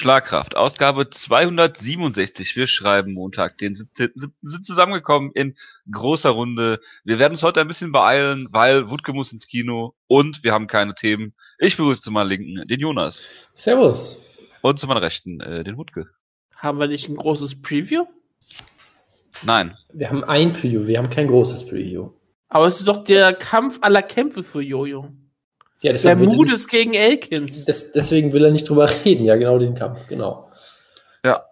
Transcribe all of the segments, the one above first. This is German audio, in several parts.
Schlagkraft, Ausgabe 267. Wir schreiben Montag, den 17. sind zusammengekommen in großer Runde. Wir werden uns heute ein bisschen beeilen, weil Wutke muss ins Kino und wir haben keine Themen. Ich begrüße zu meiner Linken den Jonas. Servus. Und zu meiner Rechten äh, den Wutke. Haben wir nicht ein großes Preview? Nein. Wir haben ein Preview, wir haben kein großes Preview. Aber es ist doch der Kampf aller Kämpfe für Jojo. Ja, der Mut ist gegen Elkins. Das, deswegen will er nicht drüber reden. Ja, genau den Kampf, genau. Ja.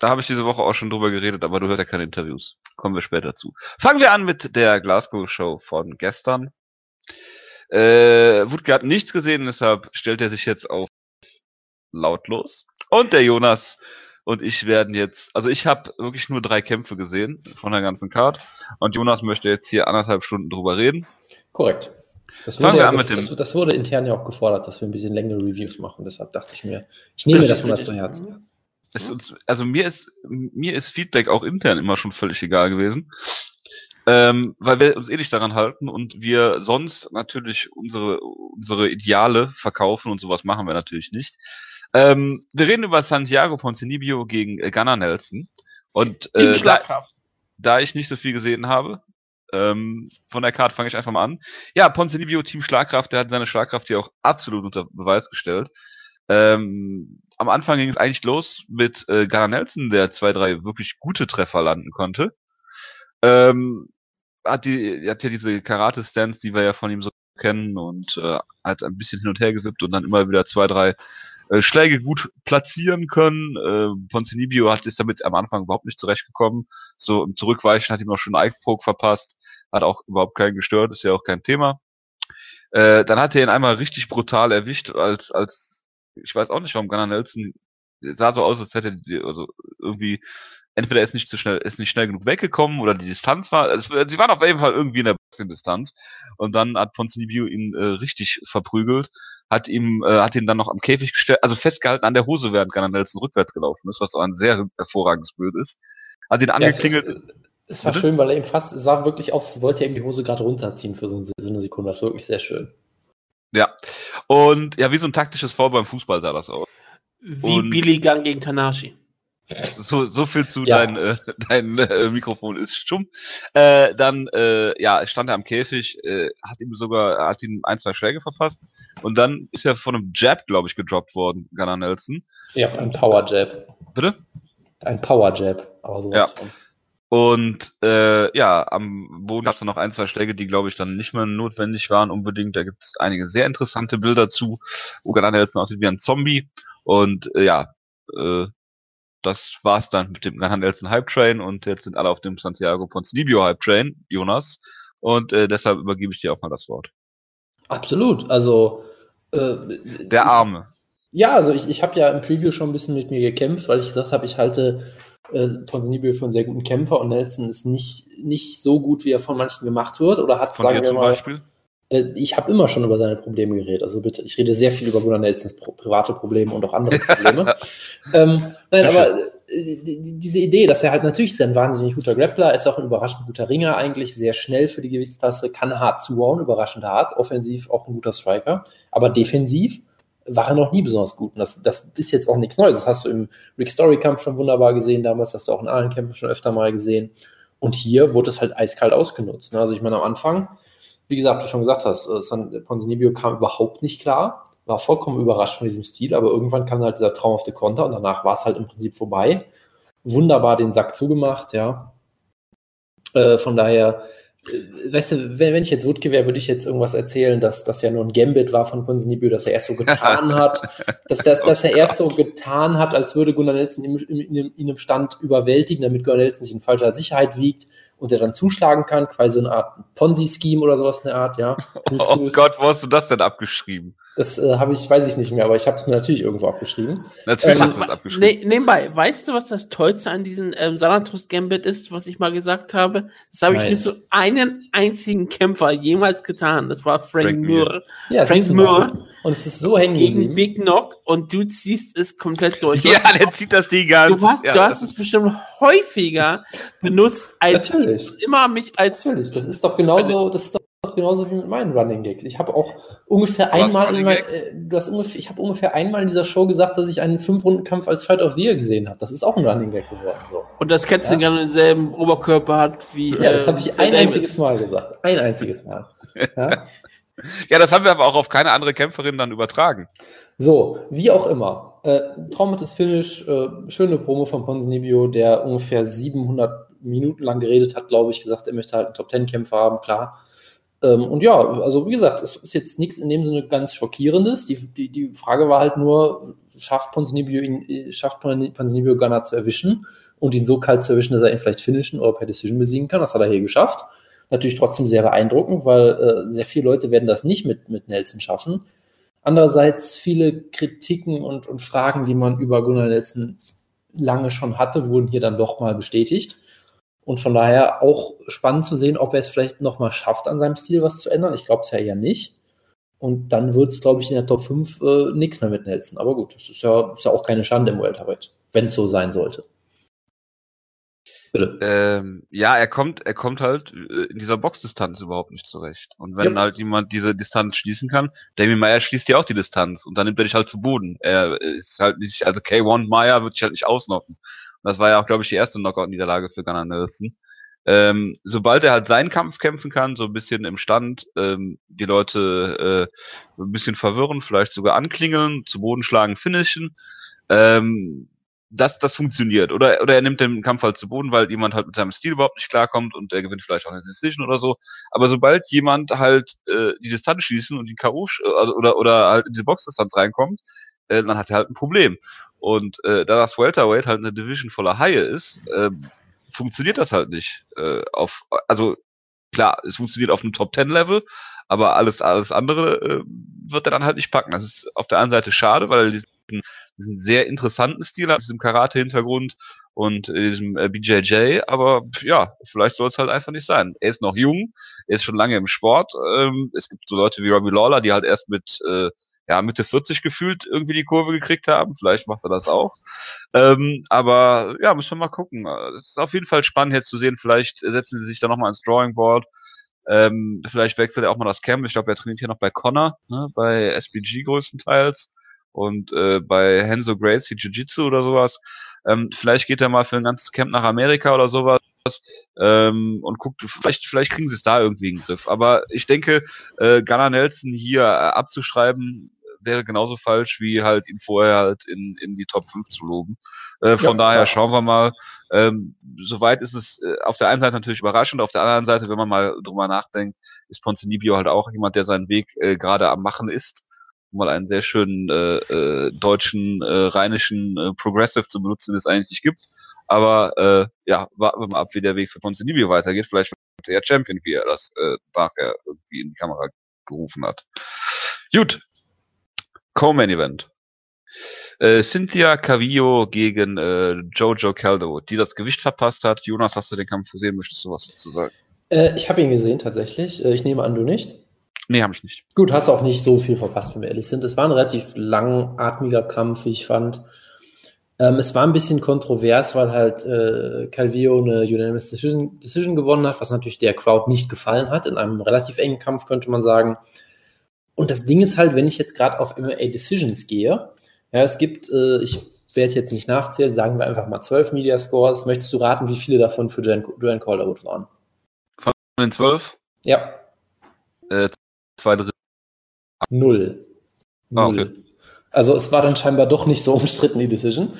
Da habe ich diese Woche auch schon drüber geredet, aber du hörst ja keine Interviews. Kommen wir später zu. Fangen wir an mit der Glasgow-Show von gestern. Äh, Wutke hat nichts gesehen, deshalb stellt er sich jetzt auf lautlos. Und der Jonas und ich werden jetzt, also ich habe wirklich nur drei Kämpfe gesehen von der ganzen Card und Jonas möchte jetzt hier anderthalb Stunden drüber reden. Korrekt. Das Fangen wir ja, an mit dem. Das, das, wurde intern ja auch gefordert, dass wir ein bisschen längere Reviews machen. Deshalb dachte ich mir, ich nehme das, das mal zu Herzen. Uns, also mir ist, mir ist Feedback auch intern immer schon völlig egal gewesen. Ähm, weil wir uns eh nicht daran halten und wir sonst natürlich unsere, unsere Ideale verkaufen und sowas machen wir natürlich nicht. Ähm, wir reden über Santiago Ponzinibbio gegen äh, Gunnar Nelson. Und äh, da, da ich nicht so viel gesehen habe, ähm, von der Karte fange ich einfach mal an. Ja, Ponzinibbio Team Schlagkraft, der hat seine Schlagkraft hier auch absolut unter Beweis gestellt. Ähm, am Anfang ging es eigentlich los mit äh, Gunnar Nelson, der zwei, drei wirklich gute Treffer landen konnte. Ähm, hat die, hat ja diese Karate-Stance, die wir ja von ihm so kennen und äh, hat ein bisschen hin und her gewippt und dann immer wieder zwei, drei äh, Schläge gut platzieren können. Äh, Ponzinibio hat ist damit am Anfang überhaupt nicht zurechtgekommen. So im Zurückweichen hat ihm auch schon einen Ike-Poke verpasst, hat auch überhaupt keinen gestört, ist ja auch kein Thema. Äh, dann hat er ihn einmal richtig brutal erwischt, als, als, ich weiß auch nicht, warum Gunnar Nelson sah so aus, als hätte er also irgendwie entweder ist nicht zu schnell, ist nicht schnell genug weggekommen oder die Distanz war. Es, sie waren auf jeden Fall irgendwie in der besten Distanz. Und dann hat Ponzinibbio ihn äh, richtig verprügelt, hat ihm, äh, hat ihn dann noch am Käfig gestellt, also festgehalten an der Hose, während Gunnar Nelson rückwärts gelaufen ist, was auch ein sehr hervorragendes Bild ist. Hat ihn angeklingelt. Ja, es, es war Bitte? schön, weil er eben fast sah wirklich aus, als wollte er ihm die Hose gerade runterziehen für so eine Sekunde. Das war wirklich sehr schön. Ja. Und ja, wie so ein taktisches Foul beim Fußball sah das aus. Wie und Billy Gunn gegen Tanashi. So, so viel zu ja. dein, äh, dein äh, Mikrofon ist stumm. Äh, dann äh, ja, stand er am Käfig, äh, hat ihm sogar, hat ihm ein, zwei Schläge verpasst und dann ist er von einem Jab, glaube ich, gedroppt worden, Gunnar Nelson. Ja, ein Power Jab. Bitte? Ein Power Jab, aber sowas. Ja. Und äh, ja, am Boden gab es noch ein, zwei Schläge, die, glaube ich, dann nicht mehr notwendig waren unbedingt. Da gibt es einige sehr interessante Bilder zu, wo Gunnar Nelson aussieht wie ein Zombie. Und äh, ja, äh, das war's dann mit dem Nelson Hype Train und jetzt sind alle auf dem Santiago Ponzinibbio Hype Train, Jonas. Und äh, deshalb übergebe ich dir auch mal das Wort. Absolut. Also äh, der Arme. Ich, ja, also ich, ich habe ja im Preview schon ein bisschen mit mir gekämpft, weil ich gesagt habe, ich halte äh, Ponzinibbio für einen sehr guten Kämpfer und Nelson ist nicht, nicht so gut, wie er von manchen gemacht wird oder hat, von sagen zum mal, Beispiel? Äh, ich habe immer schon über seine Probleme geredet. Also bitte, ich rede sehr viel über Gunnar Nelsons private Probleme und auch andere Probleme. ähm, nein, aber äh, diese Idee, dass er halt natürlich ist ein wahnsinnig guter Grappler, ist auch ein überraschend guter Ringer eigentlich, sehr schnell für die Gewichtsklasse, kann hart zuhauen, überraschend hart, offensiv auch ein guter Striker, aber defensiv war er noch nie besonders gut. Und das, das ist jetzt auch nichts Neues. Das hast du im Rick Story Kampf schon wunderbar gesehen damals, hast du auch in allen Kämpfen schon öfter mal gesehen. Und hier wurde es halt eiskalt ausgenutzt. Ne? Also ich meine, am Anfang wie gesagt, du schon gesagt hast, äh, Ponzinibbio kam überhaupt nicht klar, war vollkommen überrascht von diesem Stil, aber irgendwann kam halt dieser traumhafte Konter und danach war es halt im Prinzip vorbei. Wunderbar den Sack zugemacht, ja. Äh, von daher, äh, weißt du, wenn, wenn ich jetzt Wutke wäre, würde ich jetzt irgendwas erzählen, dass das ja nur ein Gambit war von Ponzinibbio, dass er erst so getan hat, dass, dass, dass er erst so getan hat, als würde Gunnar Nelson ihn, ihn, ihn im Stand überwältigen, damit Gunnar Nelson sich in falscher Sicherheit wiegt und der dann zuschlagen kann, quasi so eine Art Ponzi-Scheme oder sowas in der Art, ja. Oh Gott, wo hast du das denn abgeschrieben? Das äh, habe ich, weiß ich nicht mehr, aber ich habe es mir natürlich irgendwo abgeschrieben. Natürlich ähm, hast du es abgeschrieben. Ne, nebenbei, weißt du, was das Tollste an diesem ähm, Sanatos Gambit ist, was ich mal gesagt habe? Das habe ich nur zu einen einzigen Kämpfer jemals getan. Das war Frank, Frank Muir. Ja, Frank Muir. Und es ist so hängen Gegen Big Knock und du ziehst es komplett durch. ja, der zieht das Ding ganz. Du hast, ja, du hast es bestimmt häufiger benutzt, als Natürlich. Immer mich als. Natürlich, das ist doch genauso, das ist doch genauso wie mit meinen Running Gags. Ich habe auch ungefähr einmal in mein, äh, du hast ungefähr, ich habe ungefähr einmal in dieser Show gesagt, dass ich einen Fünf-Runden-Kampf als Fight of the Year gesehen habe. Das ist auch ein Running Gag geworden. So. Und das Kätzchen ja? denselben Oberkörper hat wie. Ja, das habe ich ein einziges Mal gesagt. Ein einziges Mal. Ja? ja, das haben wir aber auch auf keine andere Kämpferin dann übertragen. So, wie auch immer. Äh, traumhaftes Finish, äh, schöne Promo von Ponzinibbio, der ungefähr 700 Minuten lang geredet hat, glaube ich, gesagt, er möchte halt einen Top-10-Kämpfer haben, klar. Ähm, und ja, also wie gesagt, es ist jetzt nichts in dem Sinne ganz Schockierendes. Die, die, die Frage war halt nur, schafft Ponzinibbio, ihn, schafft Ponzinibbio Gunner zu erwischen und ihn so kalt zu erwischen, dass er ihn vielleicht finishen oder per Decision besiegen kann. Das hat er hier geschafft. Natürlich trotzdem sehr beeindruckend, weil äh, sehr viele Leute werden das nicht mit, mit Nelson schaffen. Andererseits viele Kritiken und, und Fragen, die man über Gunnar Nelson lange schon hatte, wurden hier dann doch mal bestätigt. Und von daher auch spannend zu sehen, ob er es vielleicht nochmal schafft, an seinem Stil was zu ändern. Ich glaube es ja eher nicht. Und dann wird es, glaube ich, in der Top 5 äh, nichts mehr mit Nelson. Aber gut, das ist ja, ist ja auch keine Schande im Welterweight, wenn es so sein sollte. Ähm, ja, er kommt, er kommt halt äh, in dieser Boxdistanz überhaupt nicht zurecht. Und wenn ja. halt jemand diese Distanz schließen kann, Damien Meyer schließt ja auch die Distanz und dann nimmt er dich halt zu Boden. Er ist halt nicht, also K1 Meyer wird dich halt nicht ausnocken. Das war ja auch, glaube ich, die erste Knockout-Niederlage für Gunnar Nelson. Ähm, sobald er halt seinen Kampf kämpfen kann, so ein bisschen im Stand, ähm, die Leute äh, ein bisschen verwirren, vielleicht sogar anklingeln, zu Boden schlagen, finishen, ähm, das, das funktioniert. Oder, oder er nimmt den Kampf halt zu Boden, weil jemand halt mit seinem Stil überhaupt nicht klarkommt und er gewinnt vielleicht auch eine Decision oder so. Aber sobald jemand halt äh, die Distanz schießen und die K.O. Äh, oder, oder halt in diese Boxdistanz reinkommt, äh, dann hat er halt ein Problem. Und äh, da das Welterweight halt eine Division voller Haie ist, äh, funktioniert das halt nicht. Äh, auf, also klar, es funktioniert auf einem Top Ten Level, aber alles alles andere äh, wird er dann halt nicht packen. Das ist auf der einen Seite schade, weil er diesen, diesen sehr interessanten Stil hat, diesem Karate-Hintergrund und diesem äh, BJJ, aber ja, vielleicht soll es halt einfach nicht sein. Er ist noch jung, er ist schon lange im Sport. Ähm, es gibt so Leute wie Robbie Lawler, die halt erst mit äh, ja, Mitte 40 gefühlt irgendwie die Kurve gekriegt haben. Vielleicht macht er das auch. Ähm, aber ja, müssen wir mal gucken. Es ist auf jeden Fall spannend jetzt zu sehen. Vielleicht setzen sie sich da nochmal ins Drawing Board. Ähm, vielleicht wechselt er auch mal das Camp. Ich glaube, er trainiert hier noch bei Connor, ne, bei SBG größtenteils und äh, bei Henzo Gracie Jiu-Jitsu oder sowas. Ähm, vielleicht geht er mal für ein ganzes Camp nach Amerika oder sowas ähm, und guckt, vielleicht, vielleicht kriegen sie es da irgendwie in den Griff. Aber ich denke, äh, Gunnar Nelson hier äh, abzuschreiben, wäre genauso falsch, wie halt ihn vorher halt in, in die Top 5 zu loben. Äh, von ja, daher ja. schauen wir mal. Ähm, soweit ist es äh, auf der einen Seite natürlich überraschend, auf der anderen Seite, wenn man mal drüber nachdenkt, ist Ponzinibbio halt auch jemand, der seinen Weg äh, gerade am Machen ist mal einen sehr schönen äh, äh, deutschen, äh, rheinischen äh, Progressive zu benutzen, den es eigentlich nicht gibt. Aber äh, ja, warten wir mal ab, wie der Weg für Ponzinibbio weitergeht. Vielleicht wird er Champion, wie er das äh, nachher irgendwie in die Kamera gerufen hat. Gut. Co-Main Event. Äh, Cynthia Cavillo gegen äh, Jojo Caldo, die das Gewicht verpasst hat. Jonas, hast du den Kampf gesehen? Möchtest du was dazu sagen? Äh, ich habe ihn gesehen, tatsächlich. Äh, ich nehme an, du nicht. Nee, habe ich nicht. Gut, hast auch nicht so viel verpasst, wenn wir ehrlich sind. Es war ein relativ langatmiger Kampf, wie ich fand. Ähm, es war ein bisschen kontrovers, weil halt äh, Calvillo eine Unanimous Decision, Decision gewonnen hat, was natürlich der Crowd nicht gefallen hat. In einem relativ engen Kampf könnte man sagen. Und das Ding ist halt, wenn ich jetzt gerade auf MMA Decisions gehe, ja, es gibt, äh, ich werde jetzt nicht nachzählen, sagen wir einfach mal zwölf Media Scores. Möchtest du raten, wie viele davon für Joanne Calderwood waren? Von den zwölf? Ja. Äh, zwei Drittel. Null. Ah, okay. Also es war dann scheinbar doch nicht so umstritten, die Decision.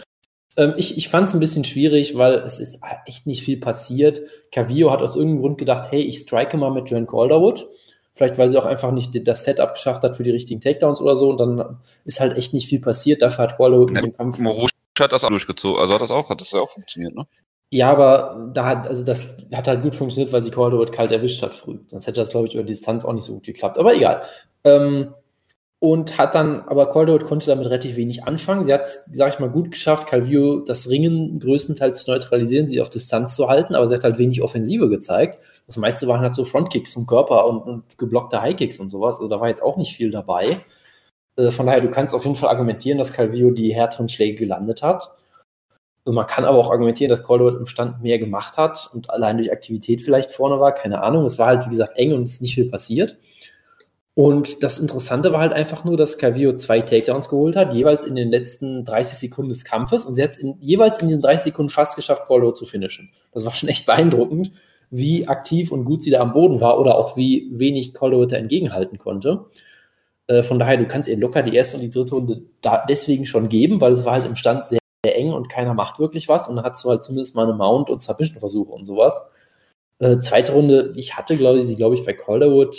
Ähm, ich ich fand es ein bisschen schwierig, weil es ist echt nicht viel passiert. Cavillo hat aus irgendeinem Grund gedacht, hey, ich strike mal mit Joanne Calderwood. Vielleicht, weil sie auch einfach nicht das Setup geschafft hat für die richtigen Takedowns oder so. Und dann ist halt echt nicht viel passiert. Dafür hat Calderwood ja, mit dem Kampf... Morusch hat das auch durchgezogen. Also hat das auch, hat das ja auch funktioniert, ne? Ja, aber da hat, also das hat halt gut funktioniert, weil sie Calderwood kalt erwischt hat früh. Sonst hätte das, glaube ich, über Distanz auch nicht so gut geklappt. Aber egal. Ähm, und hat dann, aber Calderwood konnte damit relativ wenig anfangen. Sie hat es, sag ich mal, gut geschafft, Calvillo das Ringen größtenteils zu neutralisieren, sie auf Distanz zu halten, aber sie hat halt wenig Offensive gezeigt. Das meiste waren halt so Frontkicks zum Körper und, und geblockte Highkicks und sowas. Also da war jetzt auch nicht viel dabei. Äh, von daher, du kannst auf jeden Fall argumentieren, dass Calvillo die härteren Schläge gelandet hat. Und man kann aber auch argumentieren, dass Calderwood im Stand mehr gemacht hat und allein durch Aktivität vielleicht vorne war, keine Ahnung. Es war halt, wie gesagt, eng und es ist nicht viel passiert. Und das Interessante war halt einfach nur, dass Calvillo zwei Takedowns geholt hat, jeweils in den letzten 30 Sekunden des Kampfes. Und sie hat es jeweils in diesen 30 Sekunden fast geschafft, Calvillo zu finishen. Das war schon echt beeindruckend, wie aktiv und gut sie da am Boden war oder auch wie wenig Calvillo da entgegenhalten konnte. Äh, von daher, du kannst ihr locker die erste und die dritte Runde deswegen schon geben, weil es war halt im Stand sehr eng und keiner macht wirklich was und dann hast du halt zumindest mal eine Mount- und Submission-Versuche und sowas. Äh, zweite Runde, ich hatte, glaube ich, sie, glaube ich, bei Calderwood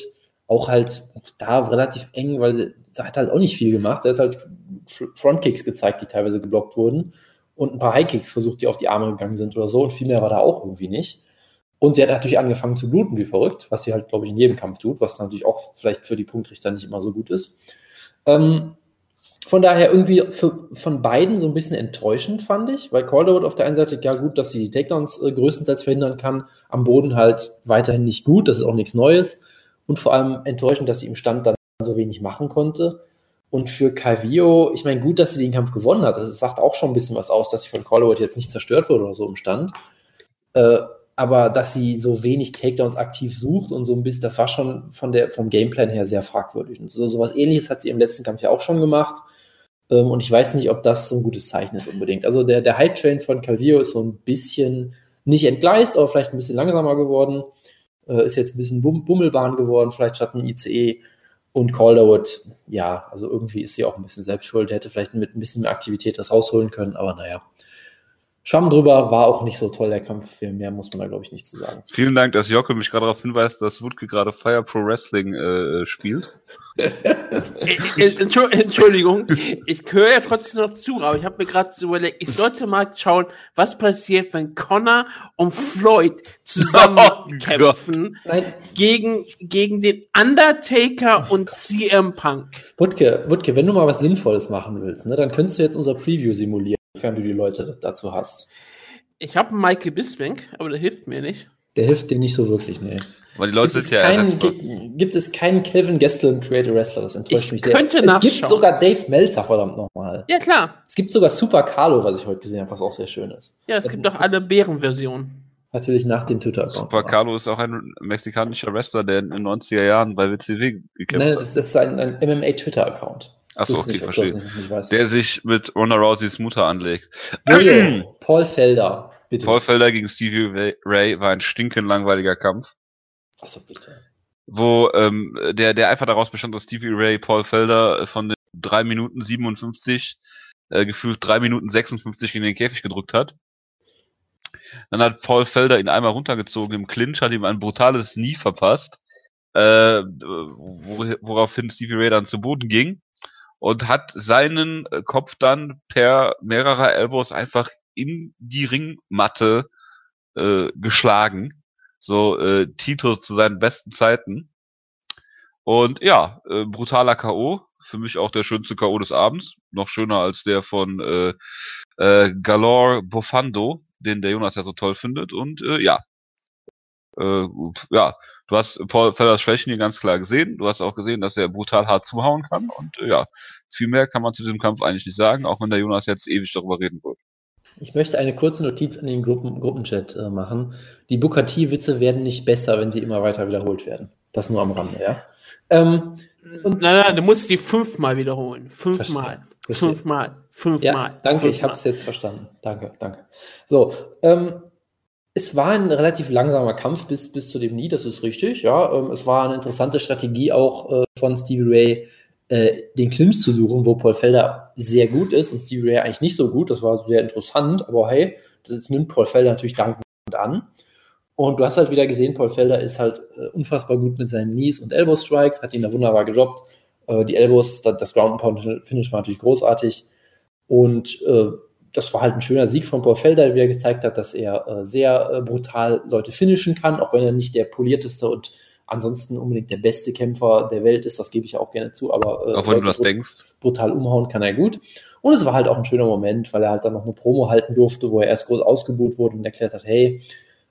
auch halt da relativ eng, weil sie, sie, hat halt auch nicht viel gemacht. Sie hat halt Frontkicks gezeigt, die teilweise geblockt wurden und ein paar Highkicks versucht, die auf die Arme gegangen sind oder so und viel mehr war da auch irgendwie nicht. Und sie hat natürlich angefangen zu bluten wie verrückt, was sie halt, glaube ich, in jedem Kampf tut, was natürlich auch vielleicht für die Punktrichter nicht immer so gut ist. Ähm, von daher irgendwie für, von beiden so ein bisschen enttäuschend, fand ich, weil Calderwood auf der einen Seite, ja gut, dass sie die Takedowns äh, größtenteils verhindern kann, am Boden halt weiterhin nicht gut, das ist auch nichts Neues und vor allem enttäuschend, dass sie im Stand dann so wenig machen konnte. Und für Calvillo, ich meine, gut, dass sie den Kampf gewonnen hat, das sagt auch schon ein bisschen was aus, dass sie von Calderwood jetzt nicht zerstört wurde oder so im Stand. Äh, aber dass sie so wenig Takedowns aktiv sucht und so ein bisschen, das war schon von der, vom Gameplan her sehr fragwürdig. Und so, sowas ähnliches hat sie im letzten Kampf ja auch schon gemacht. Ähm, und ich weiß nicht, ob das so ein gutes Zeichen ist unbedingt. Also der, der Hype-Train von Calvillo ist so ein bisschen nicht entgleist, aber vielleicht ein bisschen langsamer geworden. Äh, ist jetzt ein bisschen Bum Bummelbahn geworden, vielleicht statt einem ICE. Und Calderwood, ja, also irgendwie ist sie auch ein bisschen selbst schuld. Hätte vielleicht mit ein bisschen mehr Aktivität das rausholen können, aber naja. Schwamm drüber, war auch nicht so toll, der Kampf. Mehr muss man da, glaube ich, nicht zu sagen. Vielen Dank, dass Jocke mich gerade darauf hinweist, dass Wutke gerade Fire Pro Wrestling äh, spielt. Entschuldigung, ich höre ja trotzdem noch zu, aber ich habe mir gerade so überlegt, ich sollte mal schauen, was passiert, wenn Connor und Floyd zusammen oh kämpfen gegen, gegen den Undertaker und CM Punk. Wutke, Wutke, wenn du mal was Sinnvolles machen willst, ne, dann könntest du jetzt unser Preview simulieren sofern du die Leute dazu hast. Ich habe Michael Bisping, aber der hilft mir nicht. Der hilft dir nicht so wirklich, nee. Weil die Leute gibt sind ja keinen, gibt, gibt, es keinen Kelvin Gastelum Creator Wrestler, das enttäuscht ich mich sehr. Könnte es gibt sogar Dave Meltzer, verdammt nochmal. Ja, klar. Es gibt sogar Super Carlo, was ich heute gesehen habe, was auch sehr schön ist. Ja, es gibt auch alle Bärenversionen. Natürlich nach dem Twitter-Account. Super Carlo ist auch ein mexikanischer Wrestler, der in den 90er Jahren bei WCW gekämpft hat. Das, das ist ein, ein MMA-Twitter-Account. Achso, okay, nicht, verstehe. Nicht, der sich mit Ronda Rouseys Mutter anlegt. Jojo, Paul Felder, bitte. Paul Felder gegen Stevie Ray war ein stinkend langweiliger Kampf. Achso, bitte. Wo ähm, der, der einfach daraus bestand, dass Stevie Ray Paul Felder von den 3 Minuten 57 äh, gefühlt 3 Minuten 56 gegen den Käfig gedrückt hat. Dann hat Paul Felder ihn einmal runtergezogen im Clinch, hat ihm ein brutales Knie verpasst, äh, woraufhin Stevie Ray dann zu Boden ging und hat seinen äh, Kopf dann per mehrerer Elbows einfach in die Ringmatte äh, geschlagen. So äh, Tito zu seinen besten Zeiten. Und ja, äh, brutaler K.O. Für mich auch der schönste K.O. des Abends. Noch schöner als der von äh, äh, Galore Bofando, den der Jonas ja so toll findet. Und äh, ja, äh, ja, du hast Paul Fellers Schwächen hier ganz klar gesehen. Du hast auch gesehen, dass er brutal hart zuhauen kann. Und äh, ja, viel mehr kann man zu diesem Kampf eigentlich nicht sagen, auch wenn der Jonas jetzt ewig darüber reden wird. Ich möchte eine kurze Notiz in den Gruppen, Gruppenchat äh, machen. Die Bukati-Witze werden nicht besser, wenn sie immer weiter wiederholt werden. Das nur am Rande, ja. Ähm, und nein, nein, du musst die fünfmal wiederholen. Fünfmal. Fünfmal. Fünfmal. Ja, danke, fünfmal. ich habe es jetzt verstanden. Danke, danke. So, ähm, es war ein relativ langsamer Kampf bis, bis zu dem Nie, das ist richtig. Ja, ähm, es war eine interessante Strategie auch äh, von Stevie Ray, äh, den Clinch zu suchen, wo Paul Felder sehr gut ist und Stevie Ray eigentlich nicht so gut. Das war sehr interessant, aber hey, das nimmt Paul Felder natürlich dankend an. Und du hast halt wieder gesehen, Paul Felder ist halt äh, unfassbar gut mit seinen Knees und Elbow Strikes, hat ihn da wunderbar gedroppt. Äh, die Elbows, das, das Ground Pound Finish war natürlich großartig. Und äh, das war halt ein schöner Sieg von Paul Felder, wie er gezeigt hat, dass er äh, sehr äh, brutal Leute finishen kann, auch wenn er nicht der polierteste und ansonsten unbedingt der beste Kämpfer der Welt ist, das gebe ich auch gerne zu, aber äh, auch wenn du das denkst. Brutal umhauen kann er gut. Und es war halt auch ein schöner Moment, weil er halt dann noch eine Promo halten durfte, wo er erst groß ausgebucht wurde und erklärt hat, hey,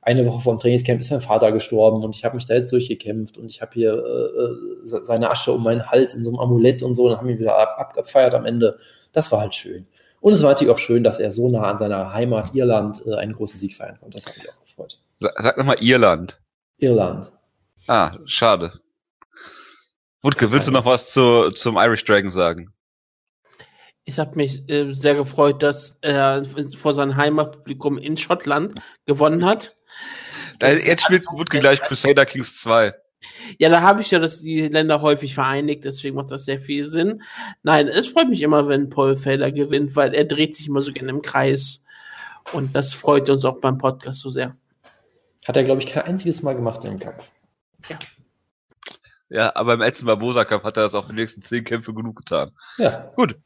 eine Woche vor dem Trainingscamp ist mein Vater gestorben und ich habe mich da jetzt durchgekämpft und ich habe hier äh, äh seine Asche um meinen Hals in so einem Amulett und so und dann haben wir wieder ab, abgefeiert am Ende. Das war halt schön. Und es war natürlich auch schön, dass er so nah an seiner Heimat Irland äh, einen großen Sieg feiern konnte. Das hat mich auch gefreut. Sag nochmal Irland. Irland. Ah, schade. Wutke, willst du noch was zu, zum Irish Dragon sagen? Ich habe mich äh, sehr gefreut, dass er vor seinem Heimatpublikum in Schottland gewonnen hat. Da, jetzt spielt Wutke gleich Crusader Kings 2. Ja, da habe ich ja, dass die Länder häufig vereinigt, deswegen macht das sehr viel Sinn. Nein, es freut mich immer, wenn Paul Felder gewinnt, weil er dreht sich immer so gerne im Kreis. Und das freut uns auch beim Podcast so sehr. Hat er, glaube ich, kein einziges Mal gemacht im Kampf. Ja. Ja, aber im letzten Barbosa-Kampf hat er das auf den nächsten zehn Kämpfe genug getan. Ja. Gut.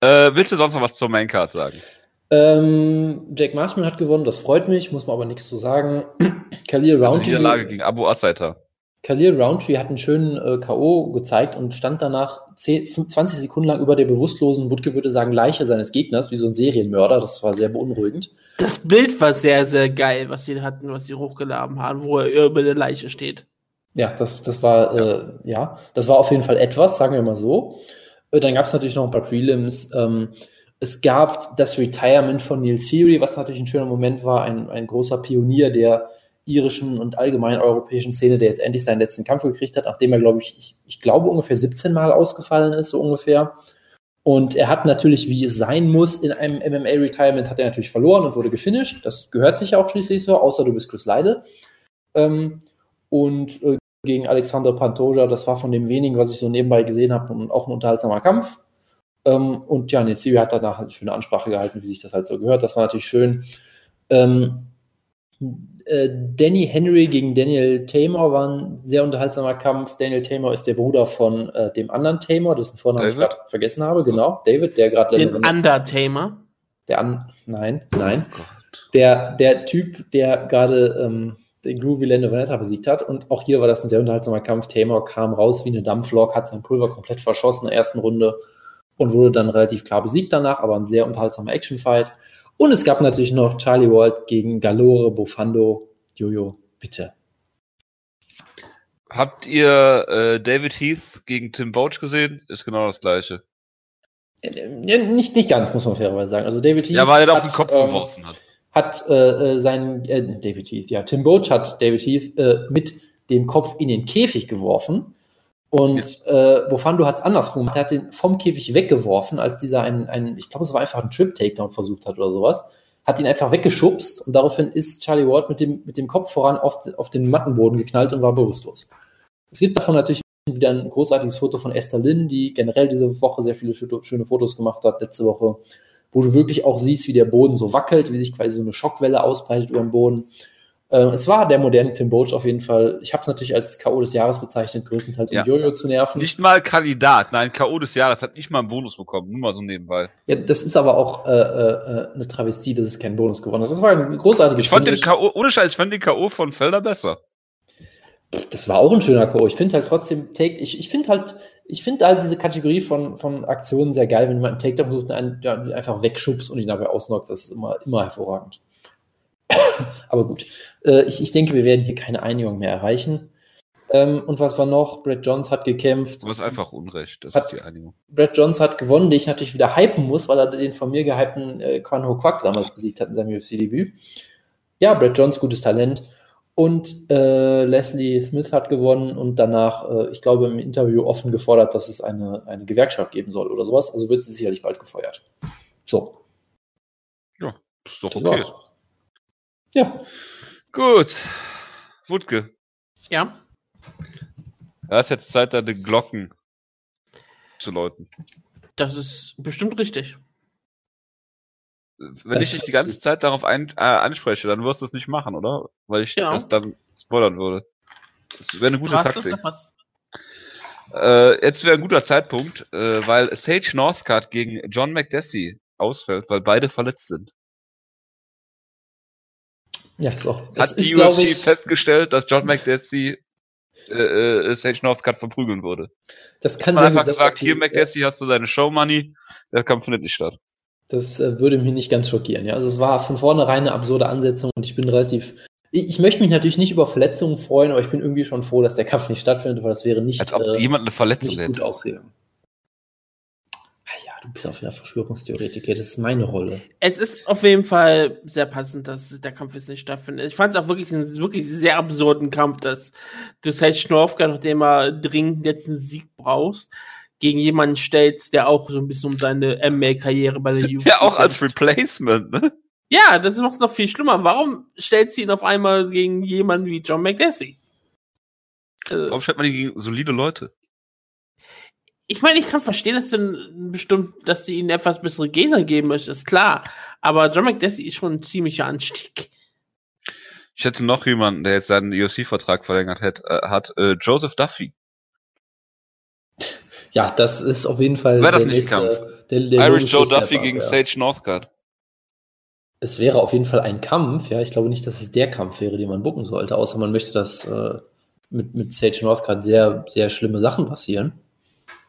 Äh, willst du sonst noch was zur Maincard sagen? Ähm, Jack Marshman hat gewonnen, das freut mich, muss man aber nichts zu sagen. Khalil Roundtree. Niederlage gegen Abu Asaita. Khalil Roundtree hat einen schönen äh, K.O. gezeigt und stand danach 10, 20 Sekunden lang über der bewusstlosen, Wutke würde sagen, Leiche seines Gegners, wie so ein Serienmörder. Das war sehr beunruhigend. Das Bild war sehr, sehr geil, was sie hatten, was sie hochgeladen haben, wo er über der Leiche steht. Ja, das, das war, ja. Äh, ja, das war auf jeden Fall etwas, sagen wir mal so. Äh, dann gab es natürlich noch ein paar Prelims. Ähm, es gab das Retirement von Neil Seary, was natürlich ein schöner Moment war, ein, ein großer Pionier der irischen und allgemein europäischen Szene, der jetzt endlich seinen letzten Kampf gekriegt hat, nachdem er, glaube ich, ich, ich glaube, ungefähr 17 Mal ausgefallen ist, so ungefähr. Und er hat natürlich, wie es sein muss, in einem MMA-Retirement hat er natürlich verloren und wurde gefinisht. Das gehört sich auch schließlich so, außer du bist Chris Leide. Ähm, und äh, gegen Alexander Pantoja, das war von dem wenigen, was ich so nebenbei gesehen habe, und auch ein unterhaltsamer Kampf. Ähm, und ja, Netsiri hat danach eine schöne Ansprache gehalten, wie sich das halt so gehört. Das war natürlich schön. Ähm, äh, Danny Henry gegen Daniel Tamer war ein sehr unterhaltsamer Kampf. Daniel Tamer ist der Bruder von äh, dem anderen Tamer, dessen Vornamen David? ich gerade vergessen habe. Genau, David, der gerade. Den Undertamer? Der an, nein, nein. Oh der, der Typ, der gerade ähm, den Groovy Lando Vanetta besiegt hat. Und auch hier war das ein sehr unterhaltsamer Kampf. Tamer kam raus wie eine Dampflok, hat sein Pulver komplett verschossen in der ersten Runde und wurde dann relativ klar besiegt danach, aber ein sehr unterhaltsamer Actionfight. Und es gab natürlich noch Charlie Walt gegen Galore Bofando. Jojo, bitte. Habt ihr äh, David Heath gegen Tim Boach gesehen? Ist genau das gleiche. Ja, nicht, nicht ganz, muss man fairerweise sagen. Also David Heath. Ja, weil er da auf den Kopf ähm, geworfen hat. Hat äh, äh seinen äh, David Heath, ja, Tim Boach hat David Heath äh, mit dem Kopf in den Käfig geworfen. Und äh, Bofando hat es andersrum. Er hat den vom Käfig weggeworfen, als dieser ein, ein ich glaube, es war einfach ein Trip-Takedown versucht hat oder sowas. Hat ihn einfach weggeschubst und daraufhin ist Charlie Ward mit dem, mit dem Kopf voran auf, auf den Mattenboden geknallt und war bewusstlos. Es gibt davon natürlich wieder ein großartiges Foto von Esther Lynn, die generell diese Woche sehr viele schöne Fotos gemacht hat, letzte Woche, wo du wirklich auch siehst, wie der Boden so wackelt, wie sich quasi so eine Schockwelle ausbreitet über den Boden. Äh, es war der moderne Tim Boach auf jeden Fall. Ich habe es natürlich als K.O. des Jahres bezeichnet, größtenteils um ja. Jojo zu nerven. Nicht mal Kandidat, nein, K.O. des Jahres hat nicht mal einen Bonus bekommen, nur mal so nebenbei. Ja, das ist aber auch äh, äh, eine Travestie, dass es keinen Bonus gewonnen hat. Das war ein großartiges Ich fand den K.O., ohne Scheiß, ich fand den K.O. von Felder besser. Das war auch ein schöner K.O. Ich finde halt trotzdem, Take, ich, ich finde halt, ich finde halt diese Kategorie von, von Aktionen sehr geil, wenn jemand einen Takedown versucht, einen, ja, einfach wegschubst und ihn dabei ausnockt. Das ist immer, immer hervorragend. Aber gut, äh, ich, ich denke, wir werden hier keine Einigung mehr erreichen. Ähm, und was war noch? Brad Jones hat gekämpft. Was einfach Unrecht, das hat, ist die Einigung. Brad Jones hat gewonnen, den ich natürlich wieder hypen muss, weil er den von mir gehypten äh, Quan Ho Quack damals besiegt hat in seinem UFC-Debüt. Ja, Brad Jones, gutes Talent. Und äh, Leslie Smith hat gewonnen und danach, äh, ich glaube, im Interview offen gefordert, dass es eine, eine Gewerkschaft geben soll oder sowas. Also wird sie sicherlich bald gefeuert. So. Ja, ist doch okay. Ja. Gut. Wutke. Ja. Da ist jetzt Zeit, deine Glocken zu läuten. Das ist bestimmt richtig. Wenn ich dich die ganze Zeit darauf ein, äh, anspreche, dann wirst du es nicht machen, oder? Weil ich ja. das dann spoilern würde. Das wäre eine gute Taktik. Äh, jetzt wäre ein guter Zeitpunkt, äh, weil Sage Northcutt gegen John McDessie ausfällt, weil beide verletzt sind. Ja, so. Hat die UFC ich, festgestellt, dass John McDessie äh, äh, Sage Northcutt verprügeln würde. Das kann Man einfach gesagt, hier McDessie ja. hast du deine Show Money, der Kampf findet nicht statt. Das äh, würde mich nicht ganz schockieren. Ja, also es war von vornherein eine absurde Ansetzung und ich bin relativ. Ich, möchte mich natürlich nicht über Verletzungen freuen, aber ich bin irgendwie schon froh, dass der Kampf nicht stattfindet, weil das wäre nicht. Als ob äh, jemand eine Verletzung hätte. gut ausgegangen. Du bist auch wieder Verschwörungstheoretiker, das ist meine Rolle. Es ist auf jeden Fall sehr passend, dass der Kampf jetzt nicht stattfindet. Ich fand es auch wirklich einen wirklich sehr absurden Kampf, dass du Sage Schnorfka, nachdem er dringend jetzt einen Sieg brauchst, gegen jemanden stellst, der auch so ein bisschen um seine ML-Karriere bei der UFC Ja, auch als Replacement, ne? Ja, das ist noch viel schlimmer. Warum stellt sie ihn auf einmal gegen jemanden wie John McDessie? Also, Warum stellt man ihn gegen solide Leute? Ich meine, ich kann verstehen, dass du bestimmt, dass sie ihnen etwas bessere Gegner geben möchtest, ist klar. Aber John McDessie ist schon ein ziemlicher Anstieg. Ich hätte noch jemanden, der jetzt seinen UFC-Vertrag verlängert hat, äh, hat äh, Joseph Duffy. Ja, das ist auf jeden Fall Wäre das nicht nächste, Kampf? Der, der Irish Joe Duffy gegen ja. Sage Northcutt. Es wäre auf jeden Fall ein Kampf, ja. Ich glaube nicht, dass es der Kampf wäre, den man bucken sollte, außer man möchte, dass äh, mit, mit Sage Northcutt sehr, sehr schlimme Sachen passieren.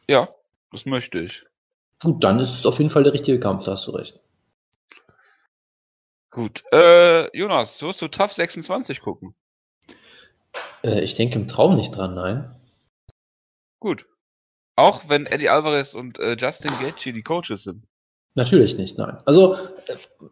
Ja, das möchte ich. Gut, dann ist es auf jeden Fall der richtige Kampf, da hast du recht. Gut. Äh, Jonas, wirst du TAF 26 gucken? Äh, ich denke im Traum nicht dran, nein. Gut. Auch wenn Eddie Alvarez und äh, Justin Gaethje die Coaches sind. Natürlich nicht, nein. Also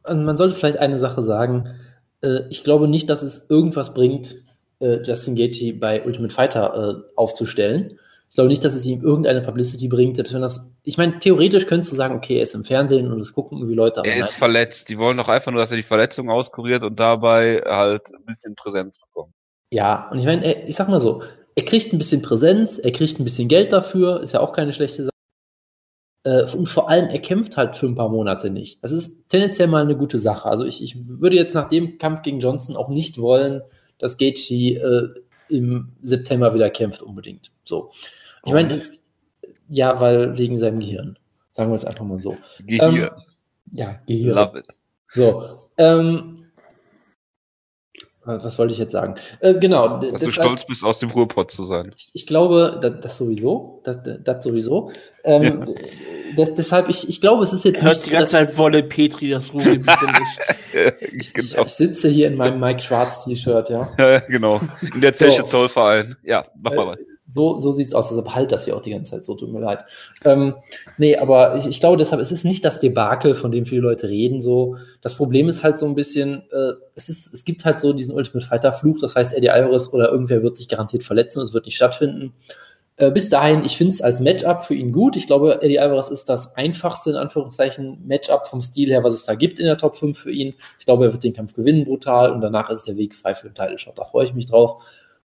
äh, man sollte vielleicht eine Sache sagen. Äh, ich glaube nicht, dass es irgendwas bringt, äh, Justin Gaethje bei Ultimate Fighter aufzustellen. Ich glaube nicht, dass es ihm irgendeine Publicity bringt, selbst wenn das. Ich meine, theoretisch könntest du sagen, okay, er ist im Fernsehen und es gucken irgendwie Leute. er ist verletzt. Die wollen doch einfach nur, dass er die Verletzung auskuriert und dabei halt ein bisschen Präsenz bekommt. Ja, und ich meine, ich sag mal so, er kriegt ein bisschen Präsenz, er kriegt ein bisschen Geld dafür, ist ja auch keine schlechte Sache. Äh, und vor allem, er kämpft halt für ein paar Monate nicht. Das ist tendenziell mal eine gute Sache. Also ich, ich würde jetzt nach dem Kampf gegen Johnson auch nicht wollen, dass Gaethje äh, im September wieder kämpft unbedingt. So. Ich meine, ja, weil wegen seinem Gehirn. Sagen wir es einfach mal so. Gehirn. Ähm, ja, Gehirn. Love it. So. Ähm, was wollte ich jetzt sagen? Äh, genau. Dass deshalb, du stolz bist, aus dem Ruhrpott zu sein. Ich, ich glaube, das, das, sowieso. Das, das sowieso. Ähm, ja. Das, deshalb, ich, ich glaube, es ist jetzt Hört nicht. die ganze Zeit Wolle Petri, das Ruhrgebiet ja, ich, genau. ich, sitze hier in meinem Mike Schwarz T-Shirt, ja. ja. genau. In der Zeche so. Zollverein. Ja, mach mal. Äh, so, so sieht's aus. Deshalb halt das hier auch die ganze Zeit so, tut mir leid. Ähm, nee, aber ich, ich glaube deshalb, es ist nicht das Debakel, von dem viele Leute reden. So, das Problem ist halt so ein bisschen, äh, es ist, es gibt halt so diesen Ultimate Fighter Fluch. Das heißt, Eddie Alvarez oder irgendwer wird sich garantiert verletzen und es wird nicht stattfinden. Äh, bis dahin, ich finde es als Matchup für ihn gut. Ich glaube, Eddie Alvarez ist das einfachste, in Anführungszeichen, Matchup vom Stil her, was es da gibt in der Top 5 für ihn. Ich glaube, er wird den Kampf gewinnen, brutal, und danach ist der Weg frei für den Title Shot. Da freue ich mich drauf.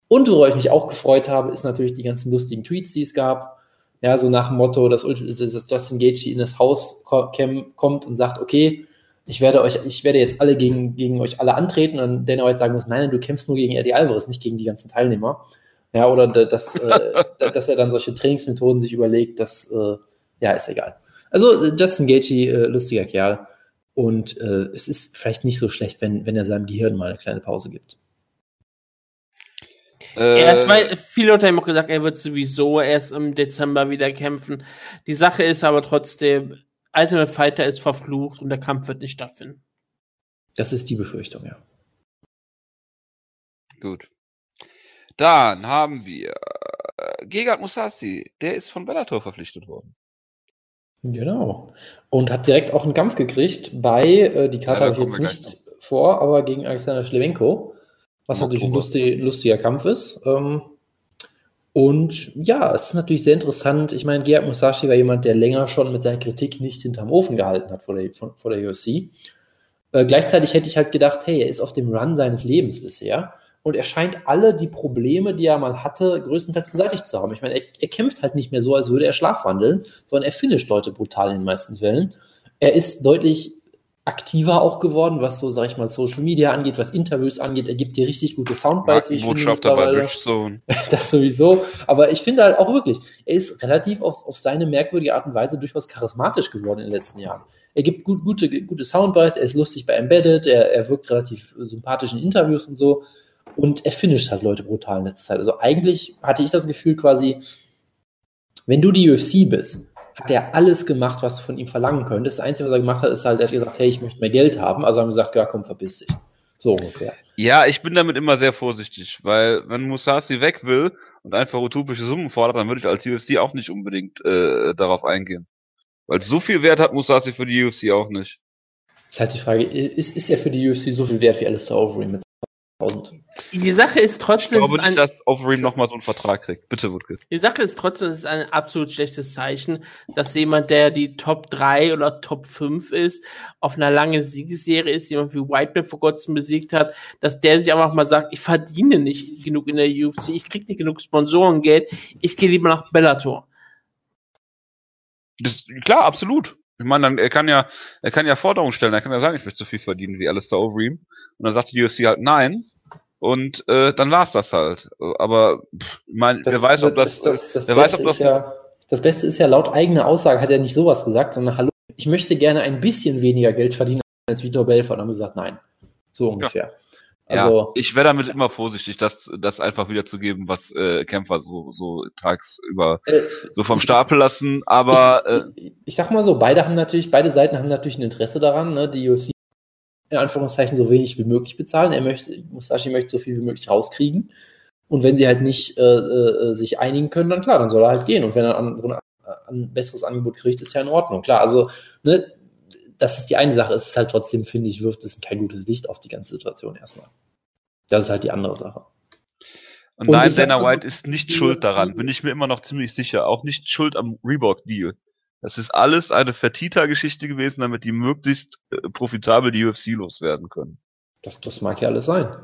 Und worüber ich mich auch gefreut habe, ist natürlich die ganzen lustigen Tweets, die es gab. Ja, so nach dem Motto, dass, dass Justin Gaethje in das Haus kommt und sagt, okay, ich werde euch, ich werde jetzt alle gegen, gegen euch alle antreten und Dana White sagen muss, nein, du kämpfst nur gegen Eddie Alvarez, nicht gegen die ganzen Teilnehmer. Ja, oder dass, äh, dass er dann solche Trainingsmethoden sich überlegt, das, äh, ja, ist egal. Also Justin Gaethje, äh, lustiger Kerl. Und äh, es ist vielleicht nicht so schlecht, wenn, wenn er seinem Gehirn mal eine kleine Pause gibt. Äh, weil viele Leute haben auch gesagt, er wird sowieso erst im Dezember wieder kämpfen. Die Sache ist aber trotzdem, Ultimate Fighter ist verflucht und der Kampf wird nicht stattfinden. Das ist die Befürchtung, ja. Gut. Dann haben wir äh, Gegard Musasi, der ist von Bellator verpflichtet worden. Genau. Und hat direkt auch einen Kampf gekriegt bei, äh, die Karte ja, habe ich jetzt nicht vor, aber gegen Alexander Schlewenko. Was natürlich ein lustig, lustiger Kampf ist. Ähm, und ja, es ist natürlich sehr interessant. Ich meine, Gerhard Musashi war jemand, der länger schon mit seiner Kritik nicht hinterm Ofen gehalten hat vor der, vor der UFC. Äh, gleichzeitig hätte ich halt gedacht, hey, er ist auf dem Run seines Lebens bisher. Und er scheint alle die Probleme, die er mal hatte, größtenteils beseitigt zu haben. Ich meine, er, er kämpft halt nicht mehr so, als würde er schlafwandeln, sondern er finisht Leute brutal in den meisten Fällen. Er ist deutlich aktiver auch geworden, was so, sag ich mal, Social Media angeht, was Interviews angeht. Er gibt dir richtig gute Soundbites. Wie ich Botschafter bei Bridgestone. Das sowieso. Aber ich finde halt auch wirklich, er ist relativ auf, auf seine merkwürdige Art und Weise durchaus charismatisch geworden in den letzten Jahren. Er gibt gut, gute, gute Soundbites, er ist lustig bei Embedded, er, er wirkt relativ sympathisch in Interviews und so. Und er finisht halt Leute brutal in letzter Zeit. Also eigentlich hatte ich das Gefühl quasi, wenn du die UFC bist, hat er alles gemacht, was du von ihm verlangen könntest. Das Einzige, was er gemacht hat, ist halt, er hat gesagt, hey, ich möchte mehr Geld haben. Also haben wir gesagt, ja, komm, verpiss dich. So ungefähr. Ja, ich bin damit immer sehr vorsichtig, weil wenn Musasi weg will und einfach utopische Summen fordert, dann würde ich als UFC auch nicht unbedingt äh, darauf eingehen. Weil so viel Wert hat Musashi für die UFC auch nicht. Ist halt die Frage, ist, ist er für die UFC so viel wert wie Alistair Overeem mit 1000? Die Sache ist trotzdem. Ich glaube nicht, dass Overeem nochmal so einen Vertrag kriegt. Bitte, Wutke. Die Sache ist trotzdem, es ist ein absolut schlechtes Zeichen, dass jemand, der die Top 3 oder Top 5 ist, auf einer langen Siegesserie ist, jemand wie Whiteman vor kurzem besiegt hat, dass der sich einfach mal sagt, ich verdiene nicht genug in der UFC, ich kriege nicht genug Sponsorengeld, ich gehe lieber nach Bellator. Das, klar, absolut. Ich meine, dann, er kann ja, er kann ja Forderungen stellen, er kann ja sagen, ich möchte so viel verdienen wie Alistair Overeem. Und dann sagt die UFC halt nein. Und äh, dann war's das halt. Aber pff, ich meine, wer weiß, ob das, das, das, wer weiß, ob das, ja, das Beste ist ja laut eigener Aussage hat er nicht sowas gesagt, sondern hallo, ich möchte gerne ein bisschen weniger Geld verdienen als Vitor Belfort. Und dann haben gesagt, nein. So ungefähr. Ja. Also, ja, ich wäre damit immer vorsichtig, das, das einfach wiederzugeben, was äh, Kämpfer so, so tagsüber äh, so vom Stapel lassen. Aber ich, äh, ich, sag mal so, beide haben natürlich, beide Seiten haben natürlich ein Interesse daran, ne? Die UFC in Anführungszeichen so wenig wie möglich bezahlen. Er möchte, Musashi möchte so viel wie möglich rauskriegen. Und wenn sie halt nicht äh, äh, sich einigen können, dann klar, dann soll er halt gehen. Und wenn er ein, ein, ein besseres Angebot kriegt, ist ja in Ordnung. Klar, also ne, das ist die eine Sache. Es ist halt trotzdem, finde ich, wirft es kein gutes Licht auf die ganze Situation erstmal. Das ist halt die andere Sache. Und, und nein, Dana White ist nicht schuld daran, bin ich mir immer noch ziemlich sicher. Auch nicht schuld am Reebok-Deal. Das ist alles eine Fertita-Geschichte gewesen, damit die möglichst äh, profitabel die UFC loswerden können. Das, das mag ja alles sein.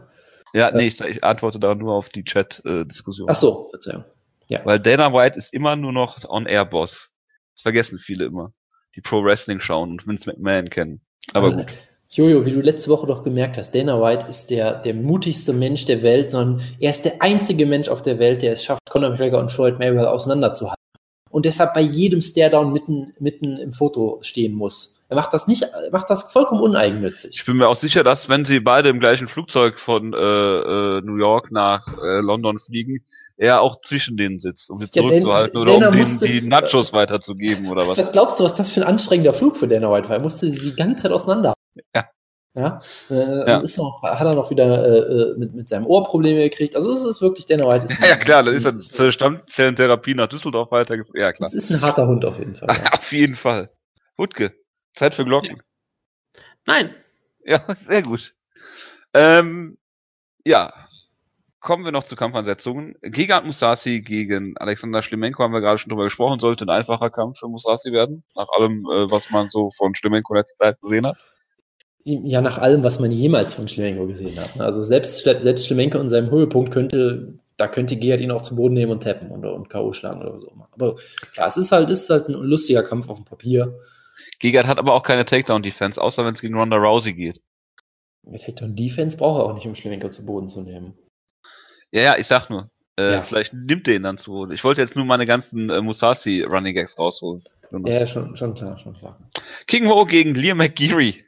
Ja, äh, nee, ich, ich, antworte da nur auf die Chat-Diskussion. Ach so, Verzeihung. Ja. Weil Dana White ist immer nur noch On-Air-Boss. Das vergessen viele immer die Pro Wrestling schauen und Vince McMahon kennen. Aber gut. Jojo, wie du letzte Woche doch gemerkt hast, Dana White ist der, der mutigste Mensch der Welt, sondern er ist der einzige Mensch auf der Welt, der es schafft, Conor McGregor und Floyd Mayweather auseinanderzuhalten. Und deshalb bei jedem Staredown mitten, mitten im Foto stehen muss. Er macht das nicht, macht das vollkommen uneigennützig. Ich bin mir auch sicher, dass wenn sie beide im gleichen Flugzeug von äh, äh, New York nach äh, London fliegen, er auch zwischen denen sitzt, um sie zurückzuhalten ja, oder um denen die Nachos weiterzugeben oder was. Was glaubst du, was das für ein anstrengender Flug für Dana White war? Er musste sie die ganze Zeit auseinander. Ja. Ja, äh, ja. Ist noch, hat er noch wieder äh, äh mit, mit seinem Ohr Probleme gekriegt. Also es ist wirklich Dana White. ja, ja, klar, das ist dann zur Stammzellentherapie nach Düsseldorf weitergeführt. Ja, klar. Das ist ein harter Hund auf jeden Fall. Ja. auf jeden Fall. Wutke, Zeit für Glocken. Nein. Ja, sehr gut. Ähm, ja, kommen wir noch zu Kampfansetzungen. Gigant Musasi gegen Alexander Schlemenko haben wir gerade schon drüber gesprochen, sollte ein einfacher Kampf für Musasi werden, nach allem, äh, was man so von Schlemenko letzte Zeit gesehen hat. Ja, nach allem, was man jemals von Schlemenko gesehen hat. Also selbst, selbst Schlemenko in seinem Höhepunkt könnte, da könnte Gerhard ihn auch zu Boden nehmen und tappen und, und K.O. schlagen oder so. Aber klar, es ist halt, es ist halt ein lustiger Kampf auf dem Papier. Gegard hat aber auch keine Takedown-Defense, außer wenn es gegen Ronda Rousey geht. Takedown-Defense braucht er auch nicht, um Schlemenko zu Boden zu nehmen. Ja, ja, ich sag nur. Äh, ja. Vielleicht nimmt er ihn dann zu Boden. Ich wollte jetzt nur meine ganzen äh, Musasi Running Gags rausholen. Ja, schon, schon klar, schon klar. King Ho gegen Liam McGeary.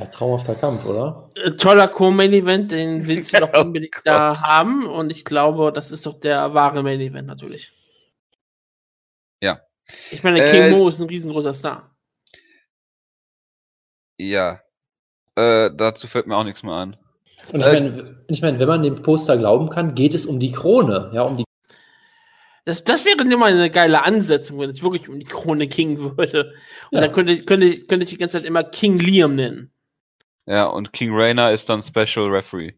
Ja, traumhafter Kampf, oder? Äh, toller Co-Main-Event, den willst du doch unbedingt oh da haben. Und ich glaube, das ist doch der wahre Main-Event natürlich. Ja. Ich meine, King äh, Mo ist ein riesengroßer Star. Ja. Äh, dazu fällt mir auch nichts mehr ein. Und ich äh, meine, ich mein, wenn man dem Poster glauben kann, geht es um die Krone, ja, um die das, das wäre immer eine geile Ansetzung, wenn es wirklich um die Krone King würde. Und ja. dann könnte, könnte, könnte ich die ganze Zeit immer King Liam nennen. Ja, und King Rainer ist dann Special Referee.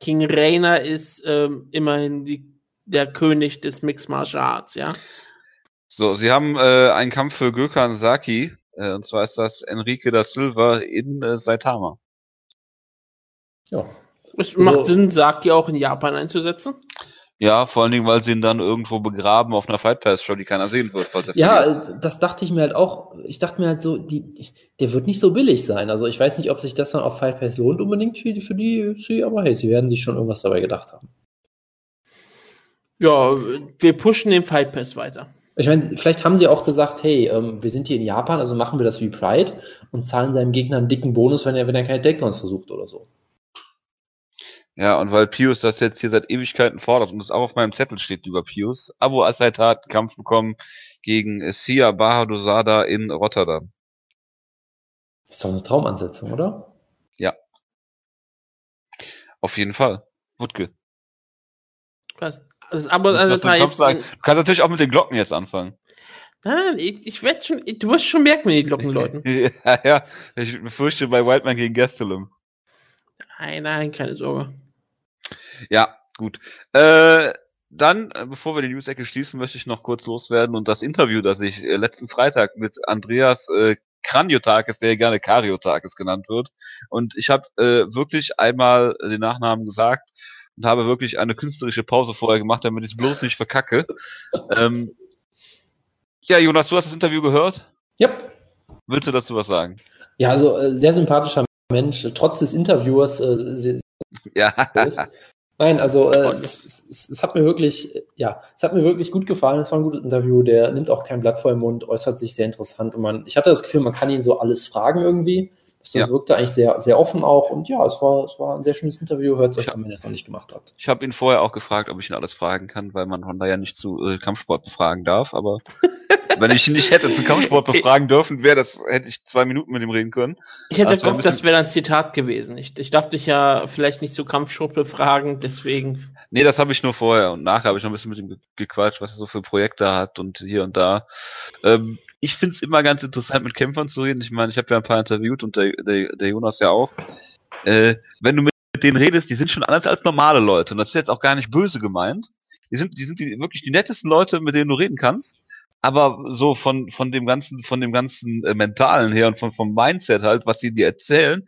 King Rainer ist ähm, immerhin die, der König des Mixed Martial Arts, ja. So, sie haben äh, einen Kampf für Gökhan Saki, äh, und zwar ist das Enrique da Silva in äh, Saitama. Ja. Es macht also, Sinn, Saki auch in Japan einzusetzen. Ja, vor allen Dingen, weil sie ihn dann irgendwo begraben auf einer Fight Pass Show, die keiner sehen wird, falls er Ja, verliert. das dachte ich mir halt auch. Ich dachte mir halt so, die, der wird nicht so billig sein. Also ich weiß nicht, ob sich das dann auf Fight Pass lohnt unbedingt für die, für die aber hey, sie werden sich schon irgendwas dabei gedacht haben. Ja, wir pushen den Fight Pass weiter. Ich meine, vielleicht haben sie auch gesagt, hey, ähm, wir sind hier in Japan, also machen wir das wie Pride und zahlen seinem Gegner einen dicken Bonus, wenn er, wenn er keine Takedowns versucht oder so. Ja, und weil Pius das jetzt hier seit Ewigkeiten fordert und es auch auf meinem Zettel steht, lieber Pius, Abu Asaita hat einen Kampf bekommen gegen Sia Bahadusada in Rotterdam. Das ist doch eine Traumansetzung, oder? Ja. Auf jeden Fall. Wutke. Was? Also, aber, also, du, du kannst natürlich auch mit den Glocken jetzt anfangen. Nein, ich, ich werde schon, du wirst schon merken, wenn die Glocken läuten. ja, ja, ich befürchte bei Wildman gegen Gastelum. Nein, nein, keine Sorge. Ja, gut. Äh, dann, äh, bevor wir die News-Ecke schließen, möchte ich noch kurz loswerden und das Interview, das ich äh, letzten Freitag mit Andreas äh, Kraniotakis, der gerne Kariotakis genannt wird. Und ich habe äh, wirklich einmal den Nachnamen gesagt und habe wirklich eine künstlerische Pause vorher gemacht, damit ich es bloß nicht verkacke. ähm, ja, Jonas, du hast das Interview gehört? Ja. Willst du dazu was sagen? Ja, also äh, sehr sympathischer Mensch, trotz des Interviewers. Äh, sehr, ja. Nein, also äh, es, es, es, hat mir wirklich, ja, es hat mir wirklich gut gefallen. Es war ein gutes Interview. Der nimmt auch kein Blatt vor den Mund, äußert sich sehr interessant und man, ich hatte das Gefühl, man kann ihn so alles fragen irgendwie. Das ja. wirkte eigentlich sehr, sehr offen auch und ja, es war, es war ein sehr schönes Interview. Hört euch an, wenn ihr es noch nicht gemacht habt. Ich habe ihn vorher auch gefragt, ob ich ihn alles fragen kann, weil man Honda ja nicht zu äh, Kampfsport befragen darf, aber wenn ich ihn nicht hätte zu Kampfsport befragen dürfen, wäre das, hätte ich zwei Minuten mit ihm reden können. Ich hätte also gehofft, das wäre ein Zitat gewesen. Ich, ich darf dich ja vielleicht nicht zu Kampfsport befragen, deswegen. Nee, das habe ich nur vorher und nachher habe ich noch ein bisschen mit ihm gequatscht, was er so für Projekte hat und hier und da. Ähm, ich finde es immer ganz interessant, mit Kämpfern zu reden. Ich meine, ich habe ja ein paar interviewt und der, der, der Jonas ja auch. Äh, wenn du mit denen redest, die sind schon anders als normale Leute. Und das ist jetzt auch gar nicht böse gemeint. Die sind, die sind die, wirklich die nettesten Leute, mit denen du reden kannst. Aber so von, von dem ganzen, von dem ganzen äh, Mentalen her und von, vom Mindset halt, was sie dir erzählen,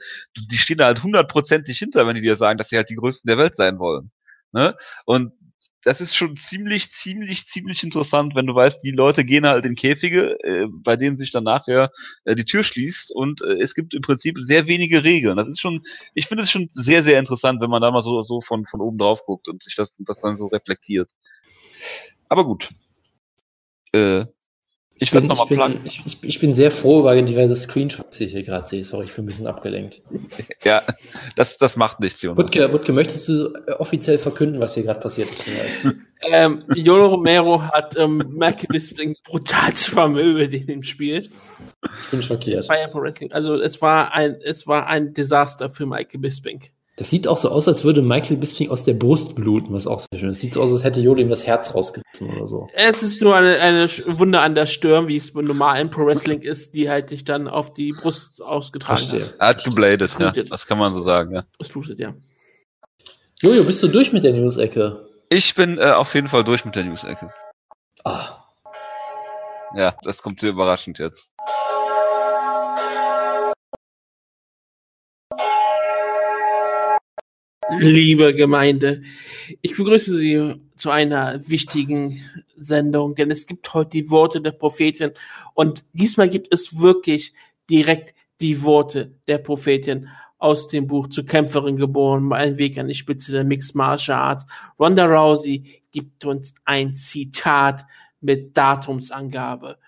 die stehen da halt hundertprozentig hinter, wenn die dir sagen, dass sie halt die Größten der Welt sein wollen. Ne? Und das ist schon ziemlich, ziemlich, ziemlich interessant, wenn du weißt, die Leute gehen halt in Käfige, äh, bei denen sich dann nachher äh, die Tür schließt und äh, es gibt im Prinzip sehr wenige Regeln. Das ist schon, ich finde es schon sehr, sehr interessant, wenn man da mal so, so von, von oben drauf guckt und sich das, das dann so reflektiert. Aber gut. Äh, ich, ich, bin, noch mal ich, ich, ich, bin sehr froh über diverse Screenshots, die ich hier gerade sehe. Sorry, ich bin ein bisschen abgelenkt. ja, das, das macht nichts, Jonas. Wutke, Wutke, möchtest du äh, offiziell verkünden, was hier gerade passiert ist? ähm, Jolo Romero hat ähm, Michael Bisping brutal vermöbelt in dem Spiel. Ich bin schockiert. Also es war ein, es war ein Desaster für Michael Bisping. Das sieht auch so aus, als würde Michael Bisping aus der Brust bluten, was auch sehr schön ist. Sieht so aus, als hätte Yoda ihm das Herz rausgerissen oder so. Es ist nur eine, eine Wunde an der Stirn, wie es bei normalen Pro Wrestling ist, die halt sich dann auf die Brust ausgetragen Verstehe. hat. Er hat gebladet, ja. Das kann man so sagen, ja. Es blutet, ja. Jojo, bist du durch mit der News-Ecke? Ich bin äh, auf jeden Fall durch mit der News-Ecke. Ah. Ja, das kommt sehr überraschend jetzt. Liebe Gemeinde. Ich begrüße Sie zu einer wichtigen Sendung, denn es gibt heute die Worte der Prophetin und diesmal gibt es wirklich direkt die Worte der Prophetin aus dem Buch zur Kämpferin geboren, mein Weg an die Spitze der Mixed Martial Arts. Ronda Rousey gibt uns ein Zitat mit Datumsangabe.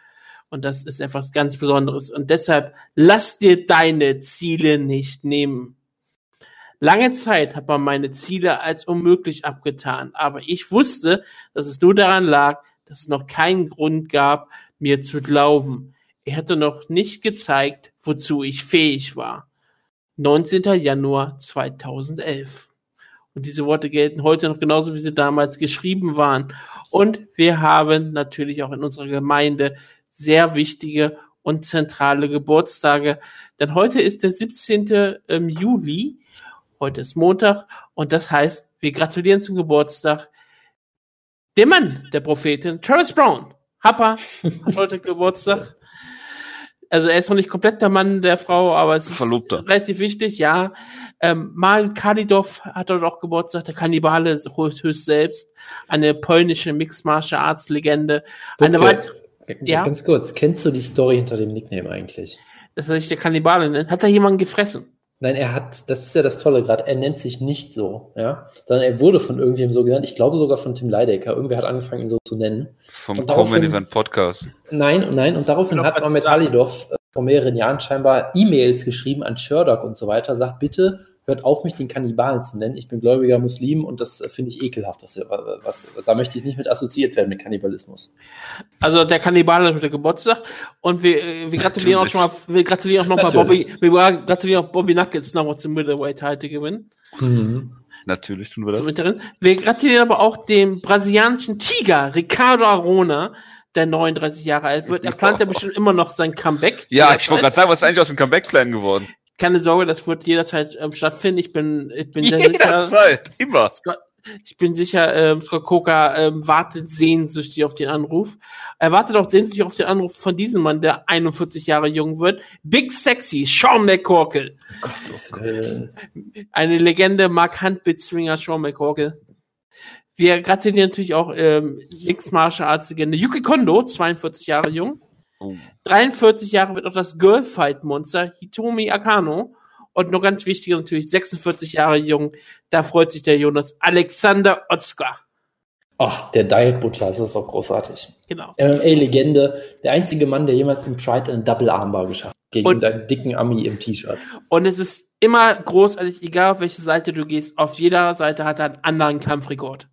Und das ist etwas ganz Besonderes. Und deshalb lass dir deine Ziele nicht nehmen. Lange Zeit hat man meine Ziele als unmöglich abgetan, aber ich wusste, dass es nur daran lag, dass es noch keinen Grund gab, mir zu glauben. Er hatte noch nicht gezeigt, wozu ich fähig war. 19. Januar 2011. Und diese Worte gelten heute noch genauso, wie sie damals geschrieben waren. Und wir haben natürlich auch in unserer Gemeinde sehr wichtige und zentrale Geburtstage. Denn heute ist der 17. Ähm, Juli Heute ist Montag und das heißt, wir gratulieren zum Geburtstag dem Mann der Prophetin, Travis Brown. Happa hat heute Geburtstag. Also er ist noch nicht komplett der Mann der Frau, aber es ist Verlobter. relativ wichtig, ja. Ähm, Mal Kalidov hat dort auch Geburtstag, der Kannibale höchst selbst, eine polnische Mixed Martial Arts Legende. Eine ja? Ganz kurz, kennst du die Story hinter dem Nickname eigentlich? Dass er sich der Kannibale nennt. Hat da jemanden gefressen? Nein, er hat, das ist ja das Tolle gerade, er nennt sich nicht so, ja, sondern er wurde von irgendjemandem so genannt, ich glaube sogar von Tim Leidecker, irgendwer hat angefangen, ihn so zu nennen. Vom Common Event Podcast. Nein, nein, und daraufhin hat man mit Halidov äh, vor mehreren Jahren scheinbar E-Mails geschrieben an Sherdock und so weiter, sagt bitte, hört auf, mich den Kannibalen zu nennen. Ich bin gläubiger Muslim und das finde ich ekelhaft. Was, was, da möchte ich nicht mit assoziiert werden mit Kannibalismus. Also der Kannibale hat Geburtstag und wir, äh, wir gratulieren auch schon mal, wir gratulieren auch noch mal Bobby, wir gratulieren auch Bobby Nuggets nochmal zum Middleweight Title gewinnen. Mhm. Natürlich tun wir das. Wir gratulieren aber auch dem brasilianischen Tiger Ricardo Arona, der 39 Jahre alt wird. Er plant ja bestimmt immer noch sein Comeback. Ja, ich wollte gerade sagen, was ist eigentlich aus dem Comeback-Plan geworden? Keine Sorge, das wird jederzeit ähm, stattfinden. Ich bin, ich bin sehr jederzeit, sicher. immer. Scott, ich bin sicher, ähm, Scott Coker ähm, wartet sehnsüchtig auf den Anruf. Er wartet auch sehnsüchtig auf den Anruf von diesem Mann, der 41 Jahre jung wird. Big Sexy, Sean McCorkle. Gottes Willen. Eine Legende, Mark Handbitswinger, Sean McCorkle. Wir gratulieren natürlich auch ähm, Mixed Martial Arts Legende Yuki Kondo, 42 Jahre jung. Oh. 43 Jahre wird auch das Girlfight Monster Hitomi Akano. Und noch ganz wichtig natürlich, 46 Jahre jung, da freut sich der Jonas Alexander Otzka. Ach, der Diet Butcher, das ist doch großartig. Genau. MMA-Legende, der einzige Mann, der jemals im Pride einen Double Armbar geschafft hat. Gegen und, einen dicken Ami im T-Shirt. Und es ist immer großartig, egal auf welche Seite du gehst, auf jeder Seite hat er einen anderen Kampfrekord.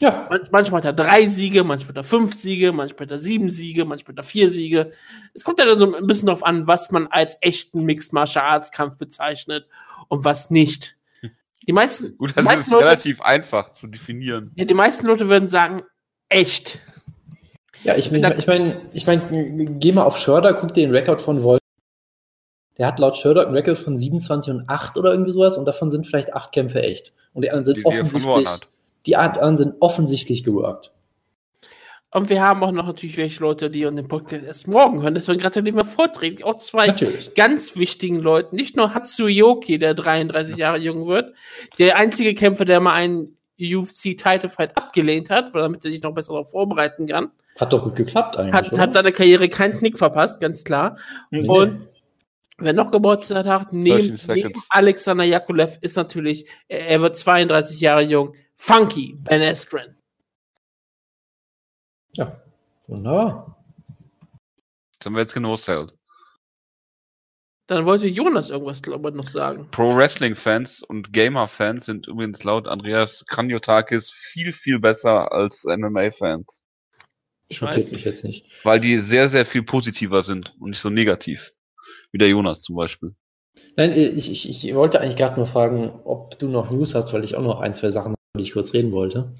Ja. manchmal hat er drei Siege, manchmal hat er fünf Siege, manchmal hat er sieben Siege, manchmal hat er vier Siege. Es kommt ja dann so ein bisschen darauf an, was man als echten Mixed Martial Arts Kampf bezeichnet und was nicht. Die meisten, Gut, das meisten ist Leute, relativ einfach zu definieren. Ja, die meisten Leute würden sagen, echt. Ja, ich meine, ich meine, ich mein, geh mal auf Schörder, guck dir den Rekord von Wolf. Der hat laut Schörder einen Rekord von 27 und 8 oder irgendwie sowas und davon sind vielleicht acht Kämpfe echt. Und die anderen sind die offensichtlich die anderen sind offensichtlich geworkt. Und wir haben auch noch natürlich welche Leute, die den Podcast erst morgen hören. Deswegen gratulieren wir vorträgen. Auch zwei natürlich. ganz wichtigen Leuten. Nicht nur Hatsuyoki, der 33 Jahre jung wird. Der einzige Kämpfer, der mal einen UFC-Title Fight abgelehnt hat, damit er sich noch besser darauf vorbereiten kann. Hat doch gut geklappt eigentlich. Hat, hat seine Karriere keinen Knick verpasst, ganz klar. Nee. Und wer noch Geburtstag hat, neben, neben Alexander Jakulev ist natürlich, er wird 32 Jahre jung, Funky, Ben Askren. Ja, wunderbar. Das haben wir jetzt genosszählt. Dann wollte Jonas irgendwas, glaube ich, noch sagen. Pro Wrestling Fans und Gamer Fans sind übrigens laut Andreas Kranjotakis viel, viel besser als MMA Fans. Schockiert mich jetzt nicht. Weil die sehr, sehr viel positiver sind und nicht so negativ. Wie der Jonas zum Beispiel. Nein, ich, ich, ich wollte eigentlich gerade nur fragen, ob du noch News hast, weil ich auch noch ein, zwei Sachen die ich kurz reden wollte.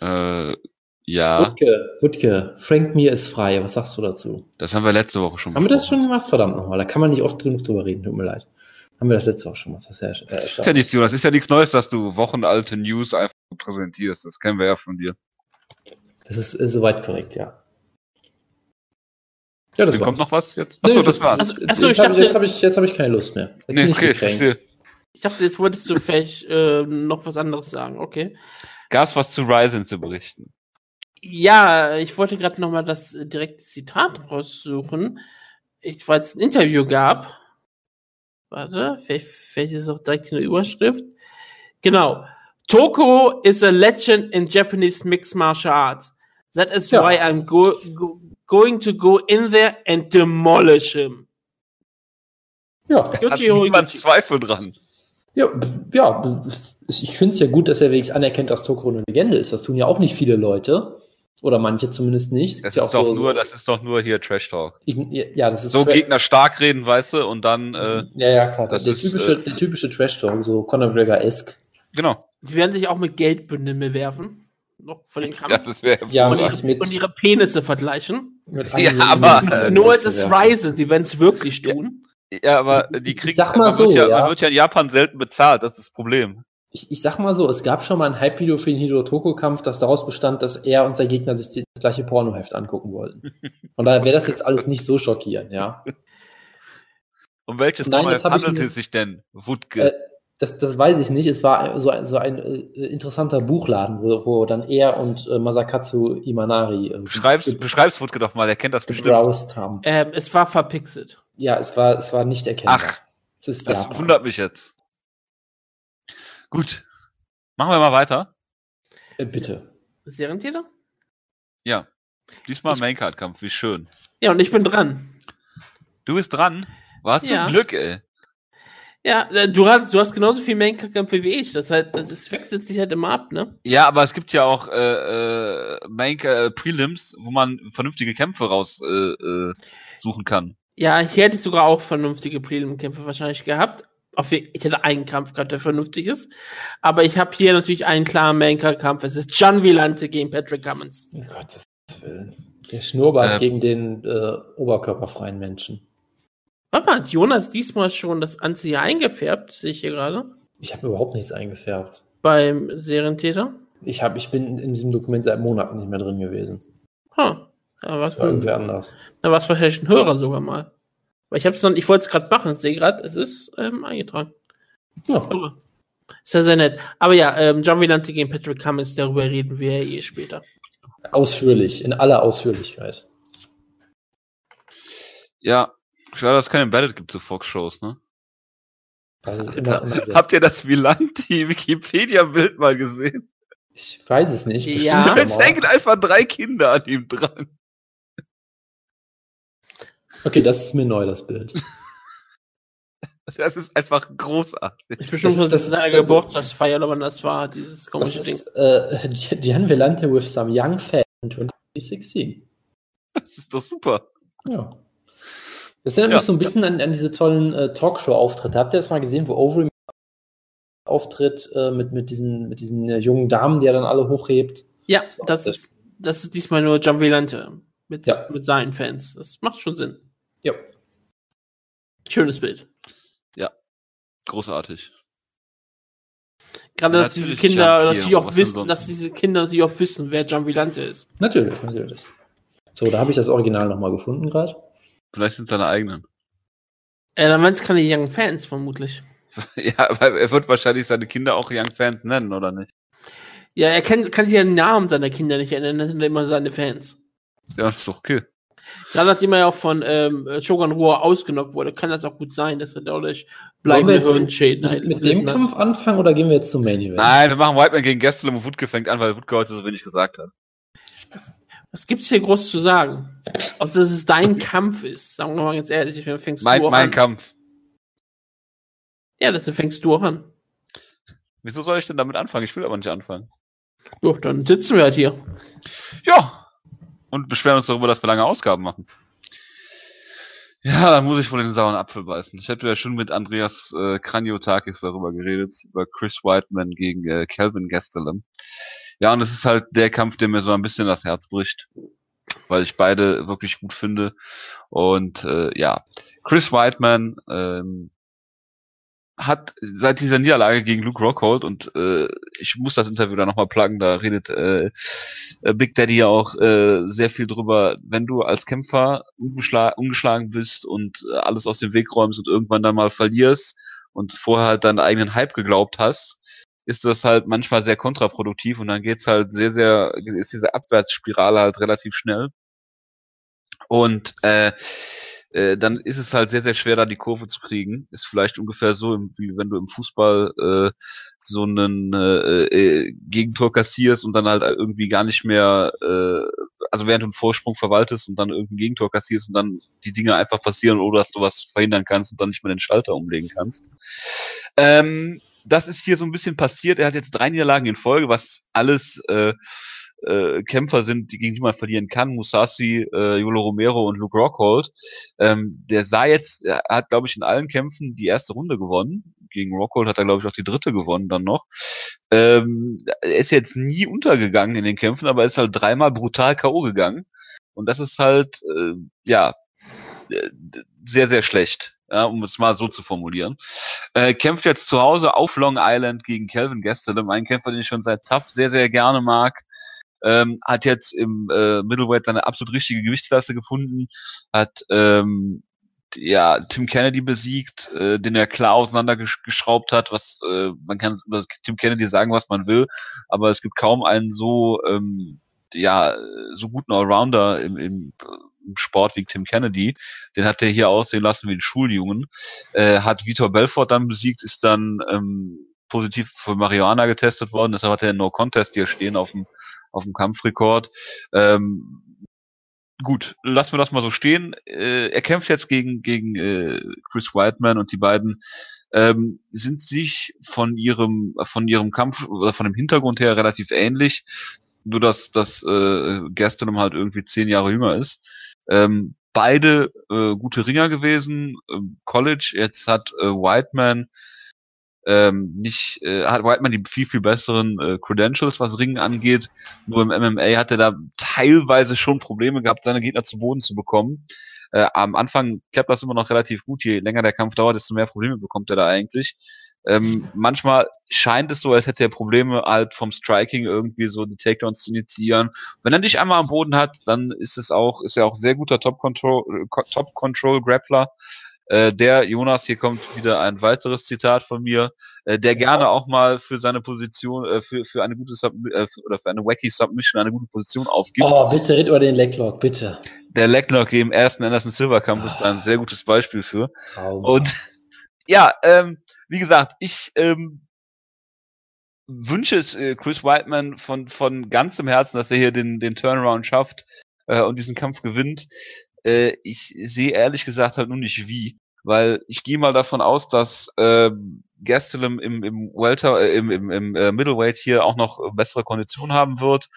Äh, ja. Wutke, Wutke, Frank Mir ist frei. Was sagst du dazu? Das haben wir letzte Woche schon Haben wir das schon gemacht? Verdammt nochmal. Da kann man nicht oft genug drüber reden. Tut mir leid. Haben wir das letzte Woche schon gemacht. Das ist ja, äh, ist ja nichts, Jonas. Ist ja nichts Neues, dass du wochenalte News einfach präsentierst. Das kennen wir ja von dir. Das ist, ist soweit korrekt, ja. Ja, das kommt noch was jetzt? Achso, nee, das war's. Also, achso, ich dachte, jetzt habe ich, hab ich keine Lust mehr. Jetzt nee, okay, verstehe. Ich dachte, jetzt wolltest du vielleicht äh, noch was anderes sagen. Okay. Gab es was zu Ryzen zu berichten? Ja, ich wollte gerade noch mal das direkte Zitat raussuchen. Ich, weil es ein Interview gab. Warte, vielleicht, vielleicht ist es auch direkt eine Überschrift. Genau. Toko is a legend in Japanese mixed martial arts. That is ja. why I'm go, go, going to go in there and demolish him. Ja, hat niemand Zweifel dran. Ja, ja ich finde es ja gut, dass er wenigstens anerkennt, dass Tokoro eine Legende ist. Das tun ja auch nicht viele Leute. Oder manche zumindest nicht. Das, ist, ja doch so, nur, das ist doch nur hier Trash Talk. Ich, ja, das ist so Tra Gegner stark reden, weißt du, und dann. Äh, ja, ja, klar. Der, ist, typische, äh, der typische Trash Talk, so Conor McGregor-esque. Genau. Die werden sich auch mit Geldbündeln bewerfen. Noch von den Kampf. Ja, das wäre ja, und, ihre, und ihre Penisse vergleichen. ja, aber. nur es ist Ryzen, die werden es wirklich tun. Ja, aber die kriegen, sag mal man, so, wird ja, ja. man wird ja in Japan selten bezahlt, das ist das Problem. Ich, ich sag mal so, es gab schon mal ein Hype-Video für den Hidotoko-Kampf, das daraus bestand, dass er und sein Gegner sich das gleiche Pornoheft angucken wollten. Von daher wäre das jetzt alles nicht so schockierend, ja. Um welches Pornoheft handelt es sich denn, Wutke? Äh, das, das weiß ich nicht. Es war so ein, so ein äh, interessanter Buchladen, wo, wo dann er und äh, Masakatsu Imanari äh, beschreib's, beschreib's Wutke doch mal, er kennt das bestimmt. haben. Ähm, es war verpixelt. Ja, es war, es war nicht erkennbar. Ach, das, das wundert mich jetzt. Gut. Machen wir mal weiter. Äh, bitte. Serientäter? Ja. Diesmal Maincard-Kampf, wie schön. Ja, und ich bin dran. Du bist dran? Warst ja. du Glück, ey. Ja, äh, du hast, du hast genauso viel Maincard-Kämpfe wie ich. Das, halt, das ist, wechselt sich halt immer ab, ne? Ja, aber es gibt ja auch äh, äh, Main äh, Prelims, wo man vernünftige Kämpfe raussuchen äh, äh, suchen kann. Ja, hier hätte ich sogar auch vernünftige Prelim-Kämpfe wahrscheinlich gehabt. Ich hätte einen Kampf gehabt, der vernünftig ist. Aber ich habe hier natürlich einen klaren Main-Kampf. Es ist John Villante gegen Patrick Cummins. Um Gottes Willen. Der Schnurrbart äh, gegen den äh, oberkörperfreien Menschen. Warte mal, hat Jonas diesmal schon das Ganze hier eingefärbt, sehe ich hier gerade? Ich habe überhaupt nichts eingefärbt. Beim Serientäter? Ich, hab, ich bin in diesem Dokument seit Monaten nicht mehr drin gewesen. Huh. Ja, was war irgendwie anders. Na, was wahrscheinlich ein Hörer sogar mal. Weil ich hab's ich wollte es gerade machen, sehe gerade, es ist ähm, eingetragen. Ja. Aber, ist ja sehr nett. Aber ja, ähm, John Villante gegen Patrick Cummins, darüber reden wir eh später. Ausführlich, in aller Ausführlichkeit. Ja, schade, dass es keine Embedded gibt zu Fox-Shows, ne? Das ist immer, immer Habt ihr das Villanti Wikipedia-Bild mal gesehen? Ich weiß es nicht. Ja. Es hängen einfach drei Kinder an ihm dran. Okay, das ist mir neu, das Bild. Das ist einfach großartig. Ich bestimmt das, das ist seine Geburtstagsfeier, aber das war dieses komische das ist, Ding. Äh, Gian Velante with some young fans in 2016. Das ist doch super. Ja. Das erinnert ja. mich so ein bisschen an, an diese tollen äh, Talkshow-Auftritte. Habt ihr das mal gesehen, wo Overeem auftritt äh, mit, mit diesen, mit diesen äh, jungen Damen, die er dann alle hochhebt? Ja, das, das, ist, das ist diesmal nur John Velante mit, ja. mit seinen Fans. Das macht schon Sinn. Ja. Schönes Bild. Ja, großartig. Gerade, dass diese Kinder natürlich auch wissen, dass diese Kinder natürlich auch wissen, wer John Villante ist. Natürlich, natürlich. So, da habe ich das Original nochmal gefunden gerade. Vielleicht sind seine eigenen. Äh, dann waren es keine Young Fans, vermutlich. ja, weil er wird wahrscheinlich seine Kinder auch Young Fans nennen, oder nicht? Ja, er kann, kann sich an den Namen seiner Kinder nicht erinnern, er nennt immer seine Fans. Ja, ist doch okay. Gerade nachdem er ja auch von ähm, Shogun Ruhr ausgenockt wurde, kann das auch gut sein, dass er dadurch bleibende Hirnschäden Mit, mit dem Kampf anfangen oder gehen wir jetzt zum Main Event? Nein, wir machen Whiteman gegen Gastelum und Wutke fängt an, weil Wutke heute so wenig gesagt hat. Was, was gibt's hier groß zu sagen? Ob das es dein Kampf ist, sagen wir mal ganz ehrlich, fängst mein, du mein an. Kampf. Ja, das fängst du auch an. Wieso soll ich denn damit anfangen? Ich will aber nicht anfangen. Jo, dann sitzen wir halt hier. Ja, und beschweren uns darüber, dass wir lange Ausgaben machen. Ja, dann muss ich wohl den sauren Apfel beißen. Ich hatte ja schon mit Andreas äh, Kraniotakis darüber geredet, über Chris Whiteman gegen äh, Calvin Gastelum. Ja, und es ist halt der Kampf, der mir so ein bisschen das Herz bricht, weil ich beide wirklich gut finde. Und äh, ja, Chris Whiteman ähm, hat seit dieser Niederlage gegen Luke Rockhold und äh, ich muss das Interview da nochmal pluggen, da redet äh, äh, Big Daddy ja auch äh, sehr viel drüber, wenn du als Kämpfer ungeschlagen bist und äh, alles aus dem Weg räumst und irgendwann dann mal verlierst und vorher halt deinen eigenen Hype geglaubt hast, ist das halt manchmal sehr kontraproduktiv und dann geht's halt sehr, sehr, ist diese Abwärtsspirale halt relativ schnell. Und äh, äh, dann ist es halt sehr, sehr schwer, da die Kurve zu kriegen. Ist vielleicht ungefähr so, wie wenn du im Fußball äh, so einen äh, äh, Gegentor kassierst und dann halt irgendwie gar nicht mehr, äh, also während du einen Vorsprung verwaltest und dann irgendein Gegentor kassierst und dann die Dinge einfach passieren oder dass du was verhindern kannst und dann nicht mehr den Schalter umlegen kannst. Ähm, das ist hier so ein bisschen passiert. Er hat jetzt drei Niederlagen in Folge, was alles äh, äh, Kämpfer sind, die gegen die man verlieren kann, Musasi, äh, Romero und Luke Rockhold. Ähm, der sah jetzt, er hat, glaube ich, in allen Kämpfen die erste Runde gewonnen. Gegen Rockhold hat er, glaube ich, auch die dritte gewonnen dann noch. Ähm, er ist jetzt nie untergegangen in den Kämpfen, aber er ist halt dreimal brutal K.O. gegangen. Und das ist halt, äh, ja, äh, sehr, sehr schlecht ja, um es mal so zu formulieren. Äh, kämpft jetzt zu Hause auf Long Island gegen Calvin Gastelum, ein Kämpfer, den ich schon seit TAF sehr, sehr gerne mag. Ähm, hat jetzt im äh, Middleweight seine absolut richtige Gewichtsklasse gefunden, hat ähm, ja Tim Kennedy besiegt, äh, den er klar auseinandergeschraubt hat, was äh, man kann über Tim Kennedy sagen, was man will, aber es gibt kaum einen so ähm, ja so guten Allrounder im, im im Sport wie Tim Kennedy. Den hat er hier aussehen lassen wie ein Schuljungen. Äh, hat Vitor Belfort dann besiegt, ist dann ähm, positiv für Marihuana getestet worden. Deshalb hat er No Contest hier stehen auf dem auf dem Kampfrekord. Ähm, gut, lassen wir das mal so stehen. Äh, er kämpft jetzt gegen, gegen äh, Chris Whiteman und die beiden ähm, sind sich von ihrem, von ihrem Kampf oder von dem Hintergrund her relativ ähnlich. Nur dass, dass äh, Gastelum halt irgendwie zehn Jahre jünger ist. Ähm, beide äh, gute Ringer gewesen, äh, College. Jetzt hat äh, Whiteman ähm, nicht, äh, hat Whiteman die viel, viel besseren äh, Credentials, was Ringen angeht. Nur im MMA hat er da teilweise schon Probleme gehabt, seine Gegner zu Boden zu bekommen. Äh, am Anfang klappt das immer noch relativ gut. Je länger der Kampf dauert, desto mehr Probleme bekommt er da eigentlich. Ähm, manchmal scheint es so, als hätte er Probleme halt vom Striking irgendwie so die Takedowns zu initiieren. Wenn er dich einmal am Boden hat, dann ist es auch, ist er auch sehr guter Top Control, äh, Top Control Grappler. Äh, der Jonas, hier kommt wieder ein weiteres Zitat von mir, äh, der gerne auch mal für seine Position, äh, für, für eine gute Sub äh, oder für eine wacky Submission eine gute Position aufgibt. Oh, bitte red über den Leglock, bitte. Der Leglock im ersten Anderson Silver Kampf ah. ist ein sehr gutes Beispiel für. Traum. Und ja, ähm, wie gesagt, ich ähm, wünsche es äh, Chris Whiteman von, von ganzem Herzen, dass er hier den, den Turnaround schafft äh, und diesen Kampf gewinnt. Äh, ich sehe ehrlich gesagt halt nur nicht wie, weil ich gehe mal davon aus, dass äh, Gastelum im, im Welter, äh, im, im, im äh, Middleweight hier auch noch bessere Konditionen haben wird.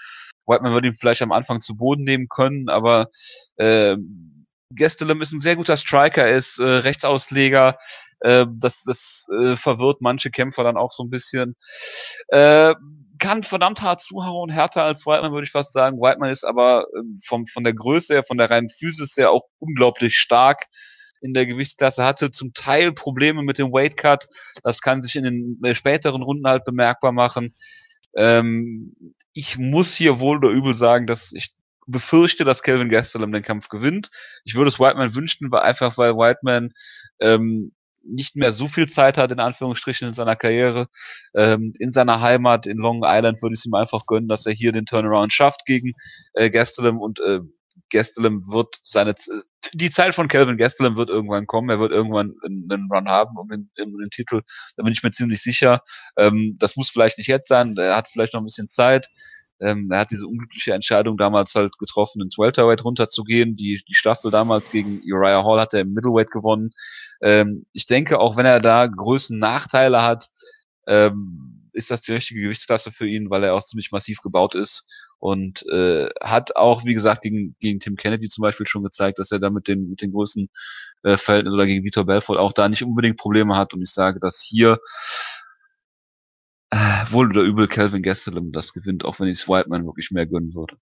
Whiteman würde ihn vielleicht am Anfang zu Boden nehmen können, aber äh, Gastelum ist ein sehr guter Striker, er ist äh, Rechtsausleger, äh, das das äh, verwirrt manche Kämpfer dann auch so ein bisschen. Äh, kann verdammt hart zuhauen, härter als Whiteman, würde ich fast sagen. Whiteman ist aber äh, vom, von der Größe her, von der reinen Physis her auch unglaublich stark in der Gewichtsklasse, hatte zum Teil Probleme mit dem Weight Cut. Das kann sich in den äh, späteren Runden halt bemerkbar machen. Ähm, ich muss hier wohl oder übel sagen, dass ich befürchte, dass Kelvin Gastelum den Kampf gewinnt. Ich würde es Whiteman wünschen, weil einfach weil Whiteman ähm, nicht mehr so viel Zeit hat, in Anführungsstrichen, in seiner Karriere. Ähm, in seiner Heimat in Long Island würde ich es ihm einfach gönnen, dass er hier den Turnaround schafft gegen äh, Gastelum und äh, Gastelum wird seine die Zeit von Calvin Gastelum wird irgendwann kommen. Er wird irgendwann einen Run haben um den, um den Titel. Da bin ich mir ziemlich sicher. Ähm, das muss vielleicht nicht jetzt sein. Er hat vielleicht noch ein bisschen Zeit. Ähm, er hat diese unglückliche Entscheidung damals halt getroffen, ins Welterweight runterzugehen. Die, die Staffel damals gegen Uriah Hall hat er im Middleweight gewonnen. Ähm, ich denke, auch wenn er da Größen Nachteile hat, ähm, ist das die richtige Gewichtsklasse für ihn, weil er auch ziemlich massiv gebaut ist und äh, hat auch, wie gesagt, gegen, gegen Tim Kennedy zum Beispiel schon gezeigt, dass er da mit den, mit den Größen äh, Verhältnissen oder gegen Vitor Belfort auch da nicht unbedingt Probleme hat und ich sage, dass hier wohl oder übel Calvin Gastelum das gewinnt, auch wenn ich es Whiteman wirklich mehr gönnen würde.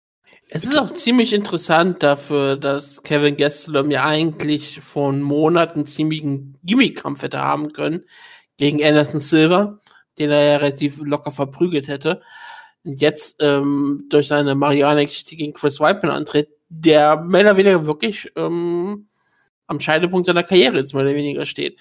Es ist auch ziemlich interessant dafür, dass Kevin Gastelum ja eigentlich vor Monaten ziemlichen Gimmick-Kampf hätte haben können gegen Anderson Silver, den er ja relativ locker verprügelt hätte. Und jetzt ähm, durch seine Mariana-Geschichte gegen Chris Whiteman antritt, der mehr oder weniger wirklich ähm, am Scheidepunkt seiner Karriere jetzt mehr oder weniger steht.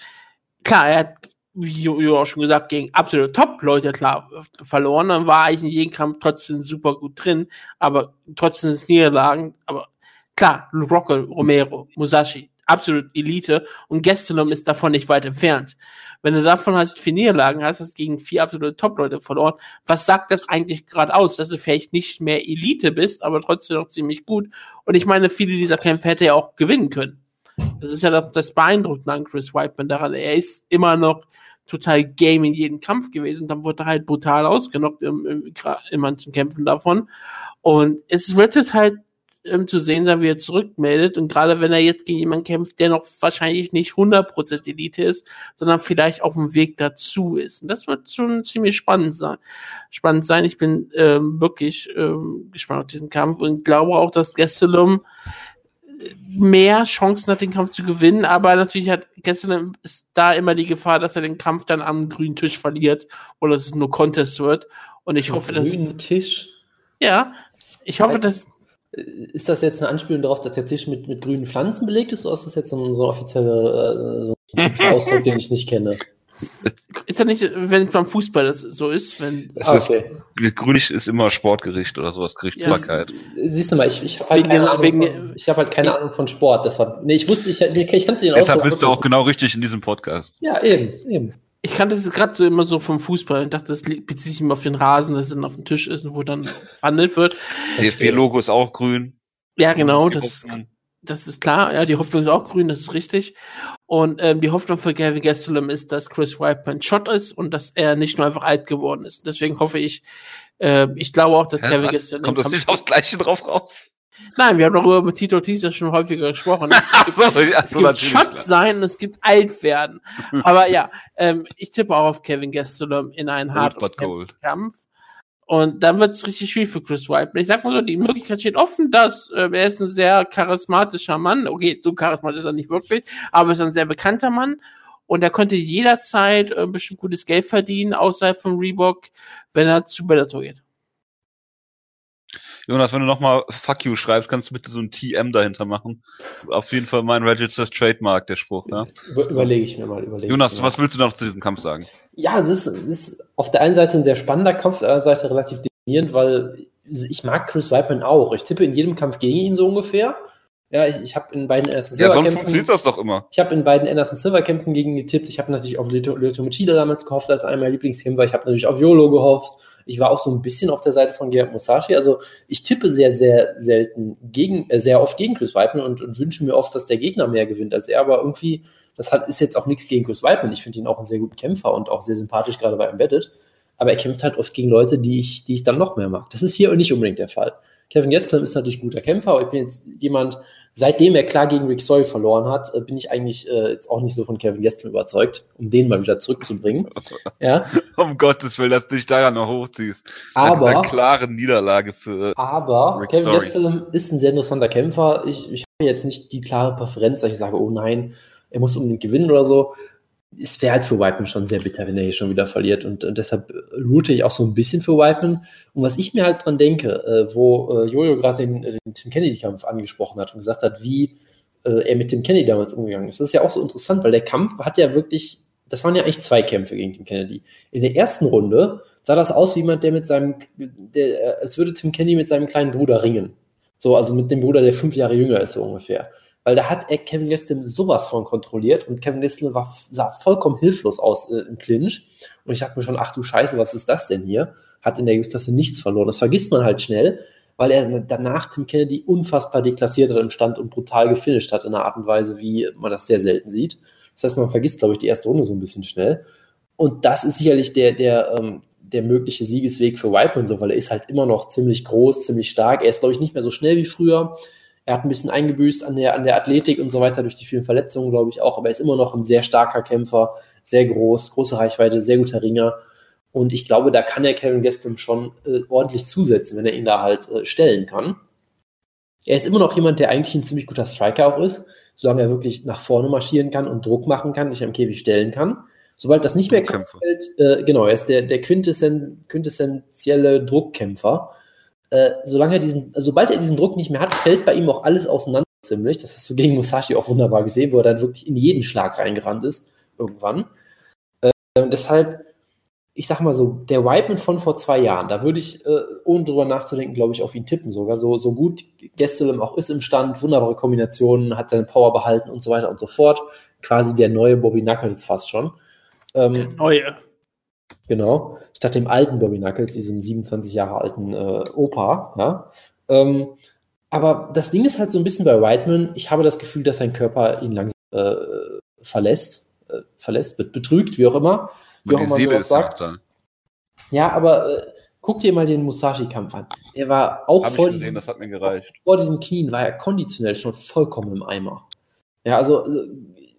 Klar, er hat wie du auch schon gesagt, gegen absolute Top-Leute klar verloren. Dann war eigentlich in jedem Kampf trotzdem super gut drin, aber trotzdem ist Niederlagen. Aber klar, Rocco, Romero, Musashi, absolut Elite und Gastelum ist davon nicht weit entfernt. Wenn du davon hast, vier Niederlagen hast, hast du gegen vier absolute Top-Leute verloren. Was sagt das eigentlich gerade aus? Dass du vielleicht nicht mehr Elite bist, aber trotzdem noch ziemlich gut. Und ich meine, viele dieser Kämpfe hätte er auch gewinnen können. Das ist ja das, das Beeindruckende an Chris Whiteman daran. Er ist immer noch total game in jedem Kampf gewesen. Und dann wurde er halt brutal ausgenockt in, in, in manchen Kämpfen davon. Und es wird jetzt halt ähm, zu sehen sein, wie er zurückmeldet. Und gerade wenn er jetzt gegen jemanden kämpft, der noch wahrscheinlich nicht 100% Elite ist, sondern vielleicht auf dem Weg dazu ist. Und das wird schon ziemlich spannend sein. Spannend sein. Ich bin ähm, wirklich ähm, gespannt auf diesen Kampf und glaube auch, dass Gastelum mehr Chancen hat, den Kampf zu gewinnen, aber natürlich hat gestern ist da immer die Gefahr, dass er den Kampf dann am grünen Tisch verliert oder dass es nur Contest wird. Und ich hoffe, dass. Grünen Tisch? Ja, ich hoffe, dass. Ist das jetzt eine Anspielung darauf, dass der Tisch mit, mit grünen Pflanzen belegt ist, oder ist das jetzt so ein, so offizieller äh, so Ausdruck, den ich nicht kenne? Ist ja nicht, wenn es beim Fußball das so ist, wenn. Es ist, okay. Grünig ist immer Sportgericht oder sowas, Gerichtsbarkeit. Ja, siehst du mal, ich, ich habe halt, keine Ahnung, von, ich hab halt keine Ahnung von Sport, deshalb. Nee, ich wusste, ich, ich, ich kannte den Deshalb bist du auch genau richtig in diesem Podcast. Ja, eben, eben. Ich kannte es gerade so immer so vom Fußball und dachte, das bezieht sich immer auf den Rasen, das dann auf dem Tisch ist und wo dann verhandelt wird. DFB-Logo ist auch grün. Ja, genau, das, das ist klar. Ja, die Hoffnung ist auch grün, das ist richtig. Und ähm, die Hoffnung für Gavin Gastelum ist, dass Chris Whiteman Shot ist und dass er nicht nur einfach alt geworden ist. Deswegen hoffe ich, äh, ich glaube auch, dass Hä, Gavin Gastelum. Kommt das nicht aufs Gleiche drauf raus? Nein, wir haben darüber mit Tito Teaser schon häufiger gesprochen. Ach so, ja, es so gibt Schott sein und es gibt alt werden. Aber ja, ähm, ich tippe auch auf Kevin Gastelum in einen harten Kampf. Und dann wird es richtig schwierig für Chris White. Ich sag mal so, die Möglichkeit steht offen, dass äh, er ist ein sehr charismatischer Mann. Okay, so charismatisch ist er nicht wirklich, aber er ist ein sehr bekannter Mann. Und er könnte jederzeit äh, bestimmt gutes Geld verdienen, außerhalb von Reebok, wenn er zu Bellator geht. Jonas, wenn du nochmal Fuck you schreibst, kannst du bitte so ein TM dahinter machen. Auf jeden Fall mein Registered Trademark, der Spruch. Ne? Überlege ich mir mal. Überleg Jonas, was willst du noch zu diesem Kampf sagen? Ja, es ist, es ist auf der einen Seite ein sehr spannender Kampf, auf der anderen Seite relativ definierend, weil ich mag Chris Weidman auch. Ich tippe in jedem Kampf gegen ihn so ungefähr. Ja, ich, ich habe in beiden Anderson Silver Ja, sonst funktioniert das doch immer. Ich habe in beiden Anderson Silver Kämpfen gegen ihn getippt. Ich habe natürlich auf Lyoto Machida damals gehofft als einer meiner Lieblingskämpfer. Ich habe natürlich auf YOLO gehofft. Ich war auch so ein bisschen auf der Seite von Gerhard Musashi. Also ich tippe sehr, sehr selten gegen, äh, sehr oft gegen Chris Weidman und, und wünsche mir oft, dass der Gegner mehr gewinnt als er. Aber irgendwie, das hat, ist jetzt auch nichts gegen Chris Weidman. Ich finde ihn auch einen sehr guten Kämpfer und auch sehr sympathisch, gerade bei Embedded. Aber er kämpft halt oft gegen Leute, die ich, die ich dann noch mehr mag. Das ist hier nicht unbedingt der Fall. Kevin Gastelum ist natürlich guter Kämpfer, aber ich bin jetzt jemand, seitdem er klar gegen Rick Story verloren hat, äh, bin ich eigentlich äh, jetzt auch nicht so von Kevin Gastelum überzeugt, um den mal wieder zurückzubringen. ja. Um Gottes Willen, dass du dich daran noch hochziehst. Aber. Eine klare Niederlage für. Aber Rick Kevin. Gastelum ist ein sehr interessanter Kämpfer. Ich, ich habe jetzt nicht die klare Präferenz, dass ich sage, oh nein, er muss unbedingt gewinnen oder so es wäre halt für Whiteman schon sehr bitter, wenn er hier schon wieder verliert. Und, und deshalb route ich auch so ein bisschen für Whiteman. Und was ich mir halt dran denke, äh, wo äh, Jojo gerade den, den, Tim Kennedy-Kampf angesprochen hat und gesagt hat, wie äh, er mit Tim Kennedy damals umgegangen ist. Das ist ja auch so interessant, weil der Kampf hat ja wirklich, das waren ja eigentlich zwei Kämpfe gegen Tim Kennedy. In der ersten Runde sah das aus wie jemand, der mit seinem, der, äh, als würde Tim Kennedy mit seinem kleinen Bruder ringen. So, also mit dem Bruder, der fünf Jahre jünger ist, so ungefähr weil da hat er Kevin Gastelum sowas von kontrolliert und Kevin Gastelum sah vollkommen hilflos aus äh, im Clinch. Und ich dachte mir schon, ach du Scheiße, was ist das denn hier? Hat in der Justasse nichts verloren. Das vergisst man halt schnell, weil er danach Tim Kennedy unfassbar deklassiert hat im Stand und brutal gefinisht hat in einer Art und Weise, wie man das sehr selten sieht. Das heißt, man vergisst, glaube ich, die erste Runde so ein bisschen schnell. Und das ist sicherlich der, der, ähm, der mögliche Siegesweg für Whiteman so, weil er ist halt immer noch ziemlich groß, ziemlich stark. Er ist, glaube ich, nicht mehr so schnell wie früher. Er hat ein bisschen eingebüßt an der, an der Athletik und so weiter durch die vielen Verletzungen, glaube ich auch. Aber er ist immer noch ein sehr starker Kämpfer, sehr groß, große Reichweite, sehr guter Ringer. Und ich glaube, da kann er Kevin Gastelum schon äh, ordentlich zusetzen, wenn er ihn da halt äh, stellen kann. Er ist immer noch jemand, der eigentlich ein ziemlich guter Striker auch ist, solange er wirklich nach vorne marschieren kann und Druck machen kann, dich am Käfig stellen kann. Sobald das nicht mehr klappt, äh, genau, er ist der, der quintessenzielle Druckkämpfer äh, solange er diesen, sobald er diesen Druck nicht mehr hat, fällt bei ihm auch alles auseinander ziemlich. Das hast du gegen Musashi auch wunderbar gesehen, wo er dann wirklich in jeden Schlag reingerannt ist, irgendwann. Äh, deshalb, ich sag mal so, der Whiteman von vor zwei Jahren, da würde ich, äh, ohne drüber nachzudenken, glaube ich, auf ihn tippen sogar. So, so gut Gestelem auch ist im Stand, wunderbare Kombinationen, hat seine Power behalten und so weiter und so fort. Quasi der neue Bobby Knuckles fast schon. Ähm, neue. Genau, statt dem alten Bobby Knuckles, diesem 27 Jahre alten äh, Opa. Ja? Ähm, aber das Ding ist halt so ein bisschen bei Whiteman, ich habe das Gefühl, dass sein Körper ihn langsam äh, verlässt, äh, verlässt, wird betrügt, wie auch immer. Wie auch immer Seele ist sagt. Ja, aber äh, guck dir mal den Musashi-Kampf an. Der war auch Hab vor, gesehen, diesen, vor diesen Knien, war er konditionell schon vollkommen im Eimer. Ja, also, also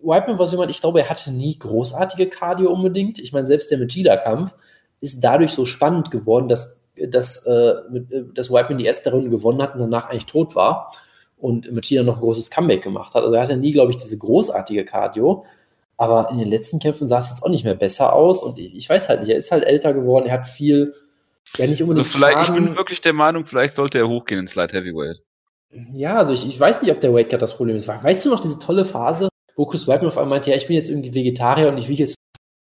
Whiteman war so jemand, ich glaube, er hatte nie großartige Cardio unbedingt. Ich meine, selbst der Machida-Kampf ist dadurch so spannend geworden, dass, dass, äh, äh, dass Whiteman die erste Runde gewonnen hat und danach eigentlich tot war und Machida noch ein großes Comeback gemacht hat. Also er hatte nie, glaube ich, diese großartige Cardio. Aber in den letzten Kämpfen sah es jetzt auch nicht mehr besser aus und ich weiß halt nicht, er ist halt älter geworden, er hat viel, ja nicht unbedingt. Also vielleicht, ich bin wirklich der Meinung, vielleicht sollte er hochgehen ins Light Heavyweight. Ja, also ich, ich weiß nicht, ob der Weightcut das Problem ist. Weißt du noch diese tolle Phase, wo Chris Weidman auf einmal meinte, ja, ich bin jetzt irgendwie Vegetarier und ich wiege jetzt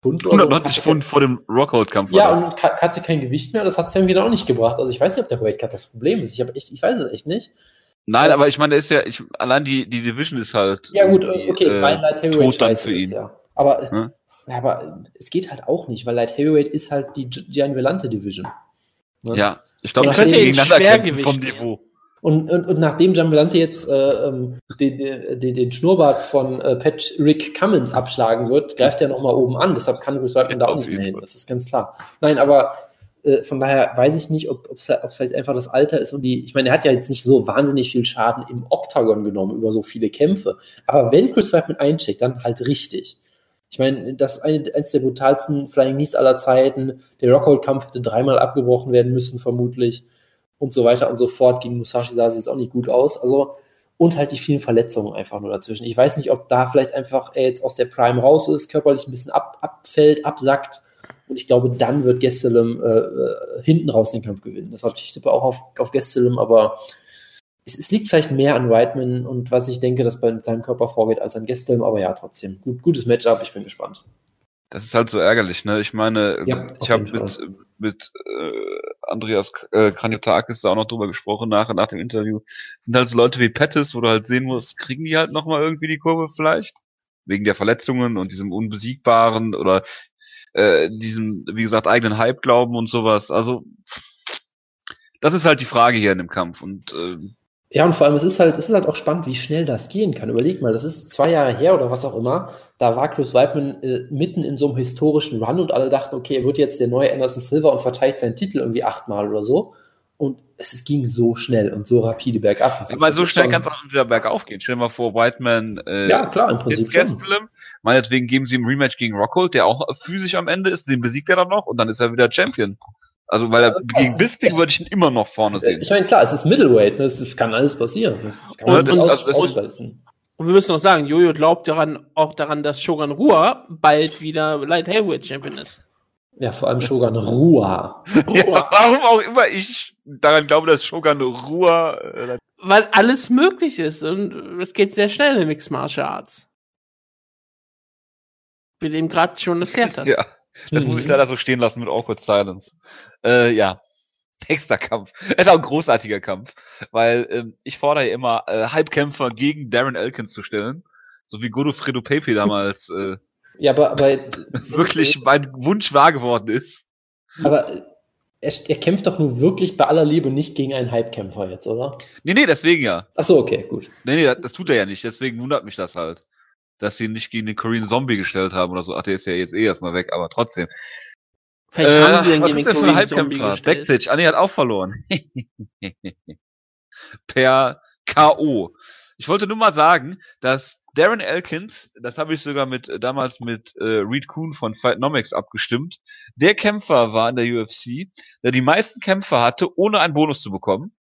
Pfund 190 so. Pfund vor dem Rockhold-Kampf. Ja, und hatte kein Gewicht mehr. Das hat es irgendwie auch nicht gebracht. Also ich weiß nicht, ob der Weightcut das Problem ist. Ich echt, ich weiß es echt nicht. Nein, aber ich meine, ist ja, ich, allein die, die Division ist halt. Ja, gut, okay, äh, weil Light Heavyweight tot dann für ihn. Ist, ja. Aber, hm? ja, aber es geht halt auch nicht, weil Light Heavyweight ist halt die Gian Velante Division. Ne? Ja, ich glaube, das könnte gegeneinander kämpfen vom Niveau. Und, und, und nachdem Jambalante jetzt äh, ähm, den, den, den Schnurrbart von äh, Patrick Cummins abschlagen wird, greift er nochmal oben an. Deshalb kann Bruce Weidman da auch nicht mehr hin. Das ist ganz klar. Nein, aber Äh, von daher weiß ich nicht, ob es vielleicht einfach das Alter ist und die, ich meine, er hat ja jetzt nicht so wahnsinnig viel Schaden im Oktagon genommen über so viele Kämpfe. Aber wenn Chris Weidman eincheckt, dann halt richtig. Ich meine, das ist eine, eines der brutalsten Flying Knees aller Zeiten. Der Rockhold-Kampf hätte dreimal abgebrochen werden müssen, vermutlich. Und so weiter und so fort. Gegen Musashi sah es jetzt auch nicht gut aus. Also, und halt die vielen Verletzungen einfach nur dazwischen. Ich weiß nicht, ob da vielleicht einfach er jetzt aus der Prime raus ist, körperlich ein bisschen ab, abfällt, absackt. Und ich glaube, dann wird Gestelem äh, äh, hinten raus den Kampf gewinnen. Das ich tippe auch auf, auf Gestelem, aber es, es, liegt vielleicht mehr an Whiteman und was ich denke, dass bei seinem Körper vorgeht, als an Gestelm, aber ja, trotzdem. Gut, gutes Matchup, ich bin gespannt. Das ist halt so ärgerlich, ne? Ich meine, ja, ich habe mit, mit äh, Andreas äh, Kranjotakis da auch noch drüber gesprochen nach, nach dem Interview. Das sind halt so Leute wie Pettis, wo du halt sehen musst, kriegen die halt nochmal irgendwie die Kurve vielleicht? Wegen der Verletzungen und diesem Unbesiegbaren oder äh, diesem, wie gesagt, eigenen Hype glauben und sowas. Also, das ist halt die Frage hier in dem Kampf. Und äh, ja, und vor allem, es ist halt, es ist halt auch spannend, wie schnell das gehen kann. Überleg mal, das ist zwei Jahre her oder was auch immer. Da war Chris Weidman äh, mitten in so einem historischen Run und alle dachten, okay, er wird jetzt der neue Anderson Silva und verteidigt seinen Titel irgendwie achtmal oder so. Und es, es ging so schnell und so rapide bergab. Das ich meine, so schnell kann es auch wieder bergauf gehen. Stell dir mal vor, Whiteman äh, ja, klar, im Prinzip Gastelum. Meinetwegen geben sie ihm Rematch gegen Rockhold, der auch physisch am Ende ist, den besiegt er dann noch und dann ist er wieder Champion. Also, weil er gegen Bisping würde ich ihn immer noch vorne sehen. Ich meine, klar, es ist Middleweight, ne? es kann alles passieren. Das kann man das, aus, also das und wir müssen noch sagen, Jojo glaubt daran, auch daran, dass Shogun Rua bald wieder Light Heavyweight Champion ist. Ja, vor allem Shogun Rua. ja, warum auch immer ich daran glaube, dass Shogun Rua. Äh, weil alles möglich ist und es geht sehr schnell in Mixed Martial Arts. Wie du eben gerade schon erklärt hast. ja. Das mhm. muss ich mhm. leider so stehen lassen mit Awkward Silence. Äh, ja. Nächster Kampf. Das ist auch ein großartiger Kampf, weil ähm, ich fordere ja immer, äh, Halbkämpfer gegen Darren Elkins zu stellen. So wie Godofredo Pepe damals äh, ja, aber, aber wirklich mein Wunsch wahr geworden ist. Aber er, er, kämpft doch nun wirklich bei aller Liebe nicht gegen einen Halbkämpfer jetzt, oder? Nee, nee, deswegen ja. Ach so, okay, gut. Nee, nee, das, das tut er ja nicht, deswegen wundert mich das halt dass sie ihn nicht gegen den Korean Zombie gestellt haben oder so. Ach, der ist ja jetzt eh erstmal weg, aber trotzdem. Vielleicht äh, haben sie den was ist denn für ein Halbkämpfer? Backstage. Ah, nee, hat auch verloren. per K.O. Ich wollte nur mal sagen, dass Darren Elkins, das habe ich sogar mit damals mit äh, Reed Kuhn von Fightnomics abgestimmt, der Kämpfer war in der UFC, der die meisten Kämpfer hatte, ohne einen Bonus zu bekommen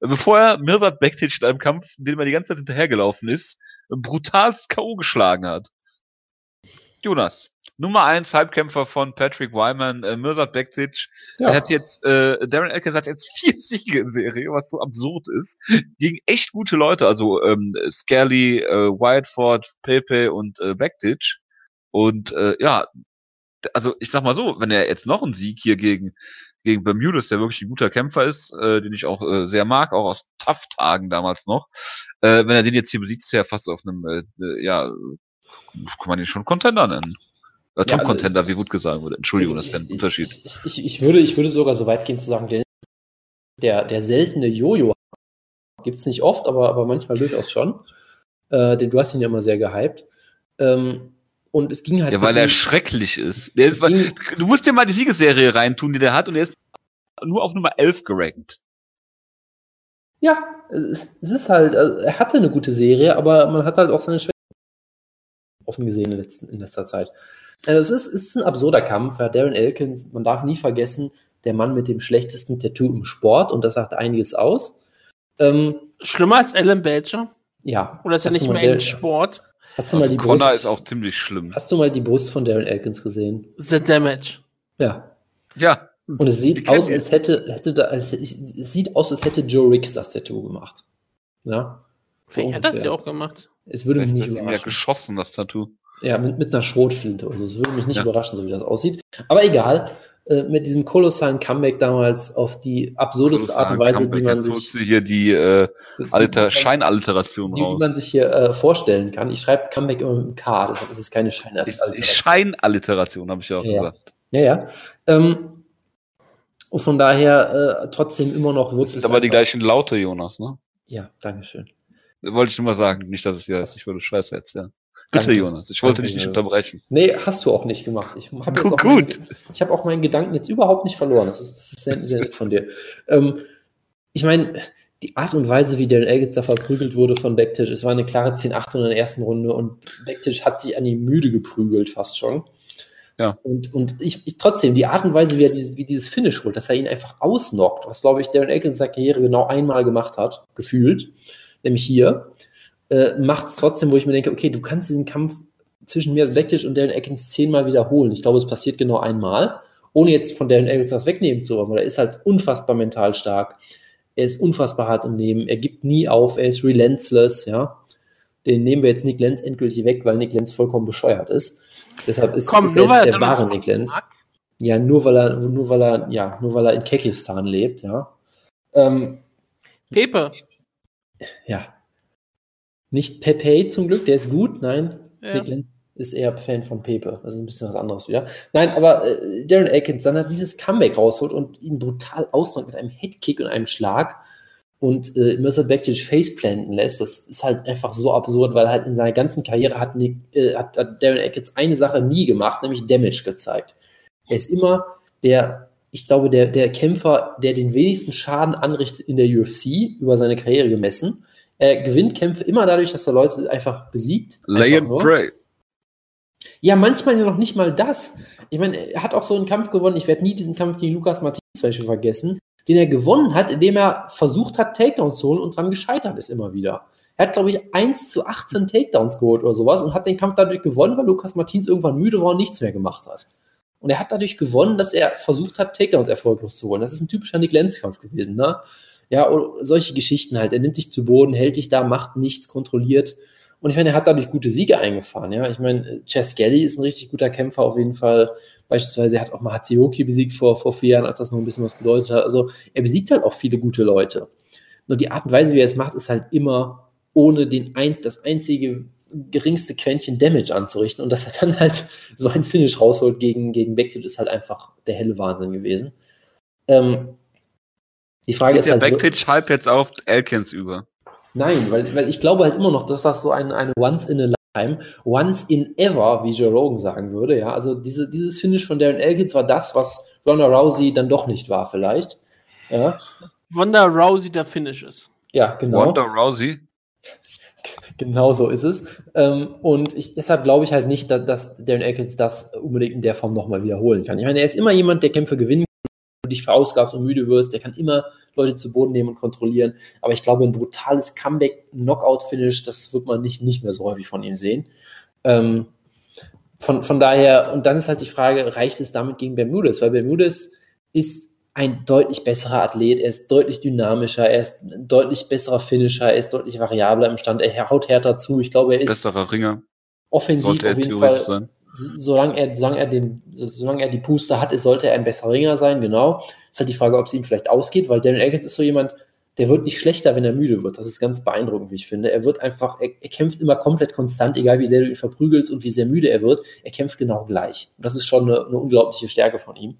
bevor er Mirsad Bektic in einem Kampf, in dem er die ganze Zeit hinterhergelaufen ist, brutalst K.O. geschlagen hat. Jonas, Nummer 1 Halbkämpfer von Patrick Wyman, äh, Mirsad Bektic. Ja. Er hat jetzt, äh, Darren Elkins hat jetzt vier Siege in Serie, was so absurd ist, gegen echt gute Leute, also ähm, Skelly, äh, Whiteford, Pepe und äh, Bektic. Und äh, ja, also ich sag mal so, wenn er jetzt noch einen Sieg hier gegen gegen Bermudes, der wirklich ein guter Kämpfer ist, äh, den ich auch äh, sehr mag, auch aus Tough-Tagen damals noch. Äh, wenn er den jetzt hier besiegt, ist er fast auf einem, äh, äh ja, kann man ihn schon Contender nennen. Äh, Top-Contender, ja, also wie Wood gesagt wurde. Entschuldigung, also das ist ein Unterschied. Ich, ich, ich, würde, ich würde sogar so weit gehen zu sagen, der, der seltene Jojo gibt es nicht oft, aber, aber manchmal durchaus schon. Äh, denn du hast ihn ja immer sehr gehypt. Ähm, und es ging halt. Ja, weil er schrecklich ist. ist weil, du musst dir mal die Siegesserie reintun, die der hat, und er ist nur auf Nummer 11 gerankt. Ja, es, es ist halt, also er hatte eine gute Serie, aber man hat halt auch seine Schwächen offen gesehen in, letzten, in letzter Zeit. Also es, ist, es ist ein absurder Kampf. Ja, Darren Elkins, man darf nie vergessen, der Mann mit dem schlechtesten Tattoo im Sport und das sagt einiges aus. Ähm, Schlimmer als Alan Belcher? Ja. Oder ist er nicht mehr im Sport? Hast du also mal die Connor Brust, ist auch ziemlich schlimm. Hast du mal die Brust von Darren Elkins gesehen? The Damage. Ja. Ja. Und es sieht aus, als hätte, hätte da, als, es sieht aus, als hätte Joe Riggs das Tattoo gemacht. Ja. So Wer hat das ja auch gemacht? Es würde Vielleicht mich nicht überraschen. ja geschossen, das Tattoo. Ja, mit, mit einer Schrotflinte. Also es würde mich nicht ja. überraschen, so wie das aussieht. Aber egal. Äh, mit diesem kolossalen Comeback damals auf die absurdeste Art und Weise, Comeback. die man Jetzt sich. Du hier die äh, Alter, Scheinalliteration die, raus. Die man sich hier äh, vorstellen kann. Ich schreibe Comeback immer mit einem K, deshalb ist es keine Scheinalliteration. Scheinalliteration, habe ich ja auch ja. gesagt. Ja, ja. Ähm, und von daher äh, trotzdem immer noch wirklich. Das sind aber die gleichen Laute, Jonas, ne? Ja, Dankeschön. Wollte ich nur mal sagen, nicht, dass es ja, ich würde Scheiße erzählen. Bitte, Danke. Jonas, ich wollte Danke, dich nicht unterbrechen. Nee, hast du auch nicht gemacht. Ich habe gut. Meinen, ich habe auch meinen Gedanken jetzt überhaupt nicht verloren. Das ist, das ist sehr, sehr nett von dir. Ähm, ich meine, die Art und Weise, wie Darren Elgitz da verprügelt wurde von Bektisch, es war eine klare 10-8 in der ersten Runde und Bektisch hat sich an die müde geprügelt, fast schon. Ja. Und, und ich, ich trotzdem, die Art und Weise, wie er dieses, wie dieses Finish holt, dass er ihn einfach ausnockt, was, glaube ich, Darren Elkins in seiner Karriere genau einmal gemacht hat, gefühlt, nämlich hier, äh, macht es trotzdem, wo ich mir denke, okay, du kannst diesen Kampf zwischen mir Bektisch und Darren Elkins zehnmal wiederholen. Ich glaube, es passiert genau einmal, ohne jetzt von Darren Elkins was wegnehmen zu wollen, weil er ist halt unfassbar mental stark. Er ist unfassbar hart im Leben. Er gibt nie auf. Er ist relentless, ja. Den nehmen wir jetzt Nick Lenz endgültig weg, weil Nick Lenz vollkommen bescheuert ist. Deshalb ist, Komm, ist er jetzt der wahre Nick Lenz. Ja, nur weil er, nur weil er, ja, nur weil er in Kekistan lebt, ja. Ähm, Pepe. Ja. Nicht Pepe zum Glück, der ist gut, nein. Ja. Nick Lenz ist eher Fan von Pepe. Das ist ein bisschen was anderes wieder. Nein, aber äh, Darren Elkins dann hat dieses Comeback rausholt und ihn brutal ausnockt mit einem Headkick und einem Schlag und äh, Mercer Bektic faceplanten lässt, das ist halt einfach so absurd, weil halt in seiner ganzen Karriere hat, Nick, äh, hat, hat Darren Elkins eine Sache nie gemacht, nämlich Damage gezeigt. Er ist immer der, ich glaube, der, der Kämpfer, der den wenigsten Schaden anrichtet in der UFC, über seine Karriere gemessen. Er gewinnt Kämpfe immer dadurch, dass er Leute einfach besiegt. Lay and pray. Ja, manchmal ja noch nicht mal das. Ich meine, er hat auch so einen Kampf gewonnen. Ich werde nie diesen Kampf gegen Lukas Martinez zum Beispiel vergessen, den er gewonnen hat, indem er versucht hat, Takedowns zu holen und dran gescheitert ist immer wieder. Er hat, glaube ich, 1 zu 18 Takedowns geholt oder sowas und hat den Kampf dadurch gewonnen, weil Lukas Martins irgendwann müde war und nichts mehr gemacht hat. Und er hat dadurch gewonnen, dass er versucht hat, Takedowns erfolglos zu holen. Das ist ein typischer Nick Lenz-Kampf gewesen, ne? Ja, solche Geschichten halt. Er nimmt dich zu Boden, hält dich da, macht nichts, kontrolliert. Und ich meine, er hat dadurch gute Siege eingefahren. Ja, ich meine, Chess Gelly ist ein richtig guter Kämpfer auf jeden Fall. Beispielsweise, er hat auch mal Hatsioki besiegt vor, vor vier Jahren, als das noch ein bisschen was bedeutet hat. Also, er besiegt halt auch viele gute Leute. Nur die Art und Weise, wie er es macht, ist halt immer ohne den ein, das einzige geringste Quäntchen Damage anzurichten. Und dass er dann halt so ein Finish rausholt gegen, gegen Backtilt, ist halt einfach der helle Wahnsinn gewesen. Ähm, die Frage Geht ist der halt. Der Backtilt jetzt auf Elkins über. Nein, weil, weil ich glaube halt immer noch, dass das so ein, eine Once in a Lifetime, Once in Ever, wie Joe Rogan sagen würde. Ja, also diese, dieses Finish von Darren Elkins war das, was Ronda Rousey dann doch nicht war, vielleicht. Ja. Ronda Rousey der Finish ist. Ja, genau. Ronda Rousey. Genau so ist es. Ähm, und ich, deshalb glaube ich halt nicht, dass, dass Darren Elkins das unbedingt in der Form nochmal wiederholen kann. Ich meine, er ist immer jemand, der Kämpfe gewinnen du dich verausgabst und müde wirst. Der kann immer Leute zu Boden nehmen und kontrollieren. Aber ich glaube, ein brutales Comeback-Knockout-Finish, das wird man nicht, nicht mehr so häufig von ihm sehen. Ähm, von, von daher, und dann ist halt die Frage, reicht es damit gegen Bermudes? Weil Bermudes ist ein deutlich besserer Athlet, er ist deutlich dynamischer, er ist ein deutlich besserer Finisher, er ist deutlich variabler im Stand, er haut härter zu. Ich glaube, er ist besserer Ringer. Offensiv auf jeden Fall. Sein. Solange er, solange er den, solange er die Puste hat, sollte er ein besserer Ringer sein, genau. Ist halt die Frage, ob es ihm vielleicht ausgeht, weil Darren Elkins ist so jemand, der wird nicht schlechter, wenn er müde wird. Das ist ganz beeindruckend, wie ich finde. Er wird einfach, er, er, kämpft immer komplett konstant, egal wie sehr du ihn verprügelst und wie sehr müde er wird. Er kämpft genau gleich. Und das ist schon eine, eine unglaubliche Stärke von ihm.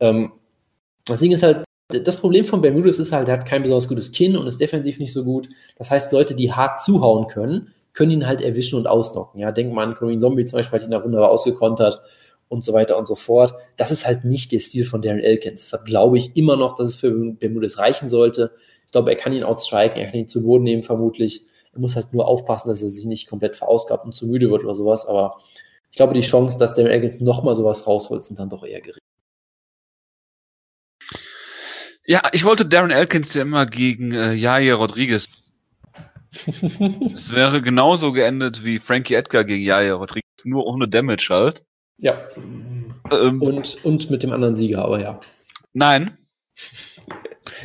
Ähm, das Ding ist halt, das Problem von Bermudes ist halt, er hat kein besonders gutes Kinn und ist defensiv nicht so gut. Das heißt, Leute, die hart zuhauen können, können ihn halt erwischen und ausnocken. Ja, denk mal an Korean Zombie zum Beispiel, hat ihn da wunderbar ausgekontert und so weiter und so fort. Das ist halt nicht der Stil von Darren Elkins. Deshalb glaube ich immer noch, dass es für Bermudez reichen sollte. Ich glaube, er kann ihn outstriken, er kann ihn zu Boden nehmen, vermutlich. Er muss halt nur aufpassen, dass er sich nicht komplett verausgabt und zu müde wird oder sowas. Aber ich glaube, die Chance, dass Darren Elkins nochmal sowas rausholt, sind dann doch eher gering. Ja, ich wollte Darren Elkins ja immer gegen äh, Jair Rodriguez. Es wäre genauso geendet wie Frankie Edgar gegen Jair Rodriguez, nur ohne Damage halt. Ja. Ähm, und, und mit dem anderen Sieger, aber ja. Nein.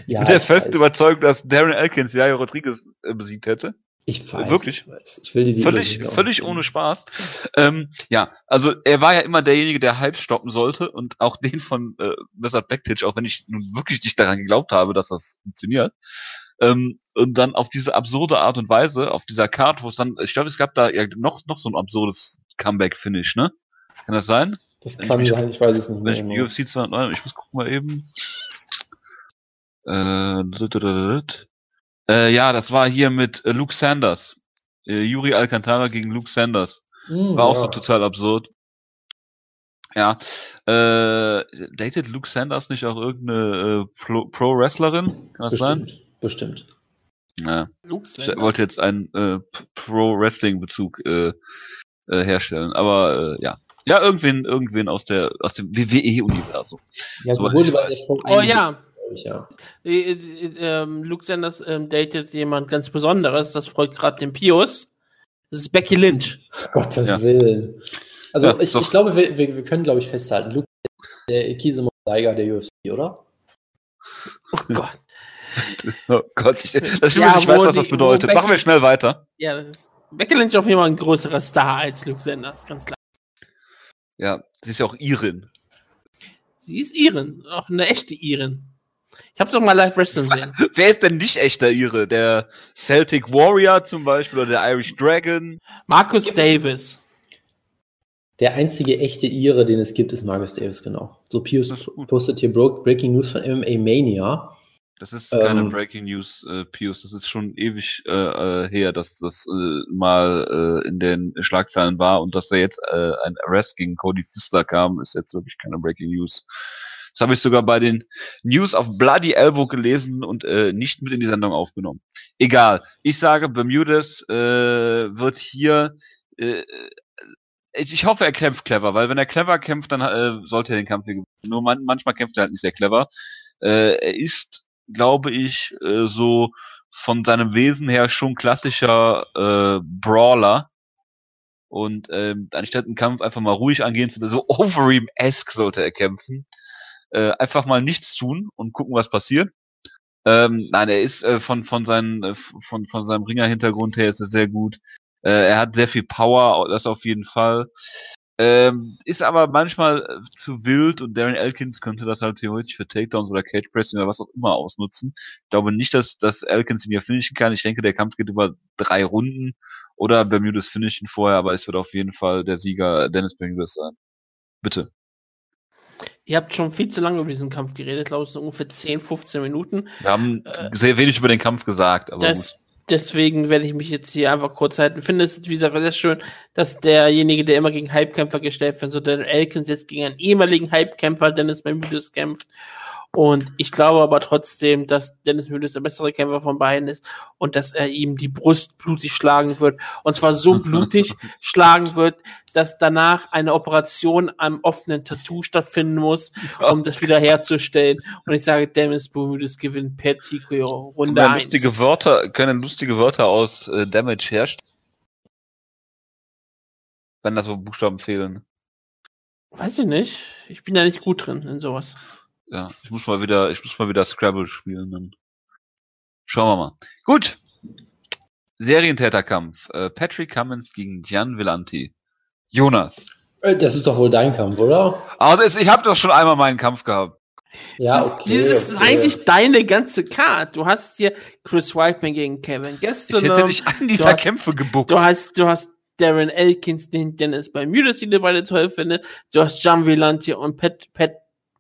ja, ich bin der fest überzeugt, dass Darren Elkins Jair Rodriguez äh, besiegt hätte. Ich weiß. Wirklich? Ich, weiß. ich will die völlig, völlig ohne Spaß. Ähm, ja, also er war ja immer derjenige, der Hype stoppen sollte und auch den von äh, Wesard Backtitch, auch wenn ich nun wirklich nicht daran geglaubt habe, dass das funktioniert. Ähm, und dann auf diese absurde Art und Weise, auf dieser Card, wo es dann, ich glaube, es gab da ja noch, noch so ein absurdes Comeback-Finish, ne? Kann das sein? Das kann ich sein, ich weiß es nicht mehr. Genau. UFC 209, ich muss gucken mal eben. Äh, äh, ja, das war hier mit äh, Luke Sanders. Äh, Yuri Alcantara gegen Luke Sanders. Mm, War auch ja. so total absurd. Ja. Äh, datet Luke Sanders nicht auch irgendeine äh, Pro-Wrestlerin? Kann das bestimmt, sein? Bestimmt. Ja. Ich wollte jetzt einen äh, Pro-Wrestling-Bezug äh, äh, herstellen, aber äh, ja. Ja, irgendwen, irgendwen aus der aus dem WWE-Universum. Ja, so wurde bei der Oh ja. Ich, ja. Äh, äh, ähm, Luke Sanders ähm, datet jemand ganz Besonderes, das freut gerade den Pius. Das ist Becky Lynch. Gottes ja. Willen. Also ja, ich, ich, glaube, wir, wir, wir können, glaube ich, festhalten, Luke der Kise Seiger der UFC, oder? Oh Gott. Oh Gott, ich, das stimmt, ja, ich weiß, was die, das bedeutet. Machen wir schnell weiter. Ja, das ist, Becky Lynch ist auf jeden Fall ein größerer Star als Luke Sanders, ganz klar. Ja, sie ist ja auch Irin. Sie ist Irin, auch eine echte Irin. Ich hab's doch mal live wrestling gesehen. Wer ist denn nicht echter Ire? Der Celtic Warrior zum Beispiel oder der Irish Dragon? Marcus Davis. Der einzige echte Ire, den es gibt, ist Marcus Davis, genau. So Pius postet hier Breaking News von MMA Mania. Das ist keine ähm, Breaking News, äh, Pius. Das ist schon ewig äh, äh, her, dass das äh, mal äh, in den Schlagzeilen war und dass da jetzt äh, ein Arrest gegen Cody Pfister kam, ist jetzt wirklich keine Breaking News. Das habe ich sogar bei den News of Bloody Elbow gelesen und äh, nicht mit in die Sendung aufgenommen. Egal. Ich sage, Bermudes äh, wird hier äh, ich hoffe, er kämpft clever, weil wenn er clever kämpft, dann äh, sollte er den Kampf gewinnen. Nur man, manchmal kämpft er halt nicht sehr clever. Äh, er ist, glaube ich, äh, so von seinem Wesen her schon klassischer äh, Brawler. Und ähm, anstatt einen Kampf einfach mal ruhig angehen zu so Overeem-esque sollte er kämpfen. Äh, einfach mal nichts tun und gucken, was passiert. Ähm, nein, er ist äh, von von seinen äh, von von seinem Ringer-Hintergrund her ist er sehr gut. Äh, er hat sehr viel Power, das auf jeden Fall. Ähm, ist aber manchmal äh, zu wild und Darren Elkins könnte das halt theoretisch für Takedowns oder Cage Pressing oder was auch immer ausnutzen. Ich glaube nicht, dass, dass Elkins ihn hier finishen kann. Ich denke, der Kampf geht über drei Runden oder Bermudas finishen vorher, aber es wird auf jeden Fall der Sieger Dennis Bermudas sein. Bitte. Ihr habt schon viel zu lange über diesen Kampf geredet, glaube ich, so ungefähr 10, 15 Minuten. Wir haben äh, sehr wenig über den Kampf gesagt, aber das, deswegen werde ich mich jetzt hier einfach kurz halten. Finde es, wie gesagt, sehr schön, dass derjenige, der immer gegen Hypekämpfer gestellt wird, so der Elkins jetzt gegen einen ehemaligen Hypekämpfer, Dennis Bermudes, kämpft. Und ich glaube aber trotzdem, dass Dennis Müdes der bessere Kämpfer von beiden ist und dass er ihm die Brust blutig schlagen wird. Und zwar so blutig schlagen wird, dass danach eine Operation am offenen Tattoo stattfinden muss, um das wieder herzustellen. Und ich sage, Dennis Bermudes gewinnt per TKO Runde 1. Lustige Wörter, können lustige Wörter aus äh, Damage herstellen? Wenn da so Buchstaben fehlen. Weiß ich nicht. Ich bin ja nicht gut drin in sowas. Ja, ich muss mal wieder, ich muss mal wieder Scrabble spielen. Dann schauen wir mal. Gut. Serientäterkampf. Äh, Patrick Cummins gegen Gian Villanti. Jonas. Äh, das ist doch wohl dein Kampf, oder? Aber das, ich habe doch schon einmal meinen Kampf gehabt. Ja, okay. Das ist okay. eigentlich deine ganze Card. Du hast hier Chris Whiteman gegen Kevin Gastelum. Ich hätte dich an dieser hast, Kämpfe gebuckt. Du hast, du hast Darren Elkins, den Dennis bei Mudas, die du beide toll findest. Du hast John Villanti und Pat, Pat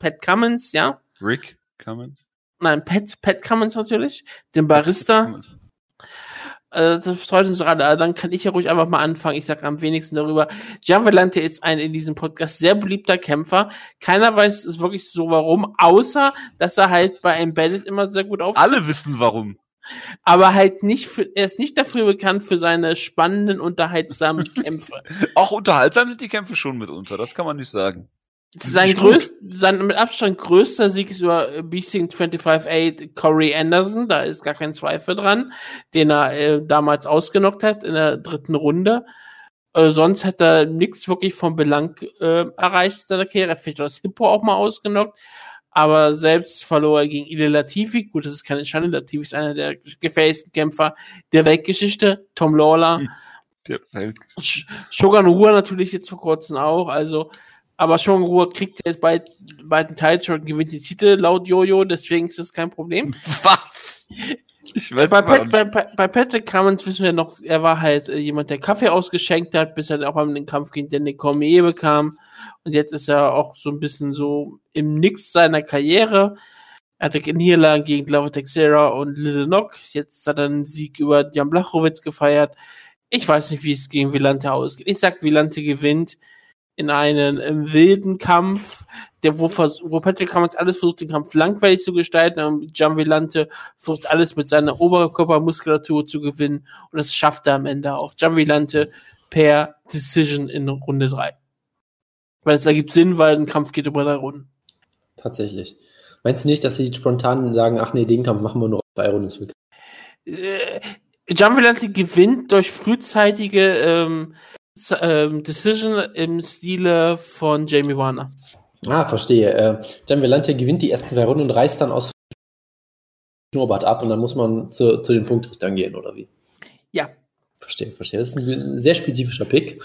Pat Cummins, ja. Rick Cummins? Nein, Pat, Pat Cummins natürlich, den Barista. Äh, das freut uns gerade. Dann kann ich ja ruhig einfach mal anfangen. Ich sage am wenigsten darüber. Gianvalente ist ein in diesem Podcast sehr beliebter Kämpfer. Keiner weiß es wirklich so warum, außer dass er halt bei Embedded immer sehr gut auf. Alle wissen warum. Aber halt nicht für, er ist nicht dafür bekannt für seine spannenden, unterhaltsamen Kämpfe. Auch unterhaltsam sind die Kämpfe schon mitunter, das kann man nicht sagen. Sein, größt, sein mit Abstand größter Sieg ist über Beasting 25-8 Corey Anderson, da ist gar kein Zweifel dran, den er äh, damals ausgenockt hat in der dritten Runde. Äh, sonst hat er nichts wirklich von Belang äh, erreicht in seiner Karriere. Vielleicht das Hippo auch mal ausgenockt, aber selbst verlor er gegen Ile Latifi. Gut, das ist keine Schande, Latifi ist einer der gefährlichsten Kämpfer der Weltgeschichte. Tom Lawler. Hm, der Welt. Shogun Rua natürlich jetzt vor kurzem auch, also aber schon Ruhe kriegt jetzt bei beiden Teils schon gewinnt die Titel laut Jojo, deswegen ist das kein Problem. Was? Ich weiß bei, Pat, bei, bei, Patrick Cummins wissen wir noch, er war halt äh, jemand, der Kaffee ausgeschenkt hat, bis er auch mal den Kampf gegen Danny Cormier bekam. Und jetzt ist er auch so ein bisschen so im Nix seiner Karriere. Er hatte Niederlagen gegen Glover Texera und Little Nock. Jetzt hat er einen Sieg über Jan Blachowitz gefeiert. Ich weiß nicht, wie es gegen Villante ausgeht. Ich sag, Villante gewinnt in einen im wilden Kampf, der wo, wo Patrick Cummins alles versucht, den Kampf langweilig zu gestalten, und Gian Villante versucht alles mit seiner Oberkörpermuskulatur zu gewinnen und das schafft er am Ende auch. Gian Villante per Decision in Runde 3. Weil es ergibt Sinn, weil ein Kampf geht über drei Runden. Tatsächlich. Meinst du nicht, dass sie spontan sagen, ach nee, den Kampf machen wir nur auf drei Runden? Äh, Gianvillante gewinnt durch frühzeitige ähm, ähm, Decision im Stile von Jamie Warner. Ah, verstehe. Äh, Gianvillante gewinnt die ersten drei Runden und reißt dann aus Schnurrbart ab und dann muss man zu, zu den Punktrichtern gehen, oder wie? Ja. Verstehe, verstehe. Das ist ein sehr spezifischer Pick.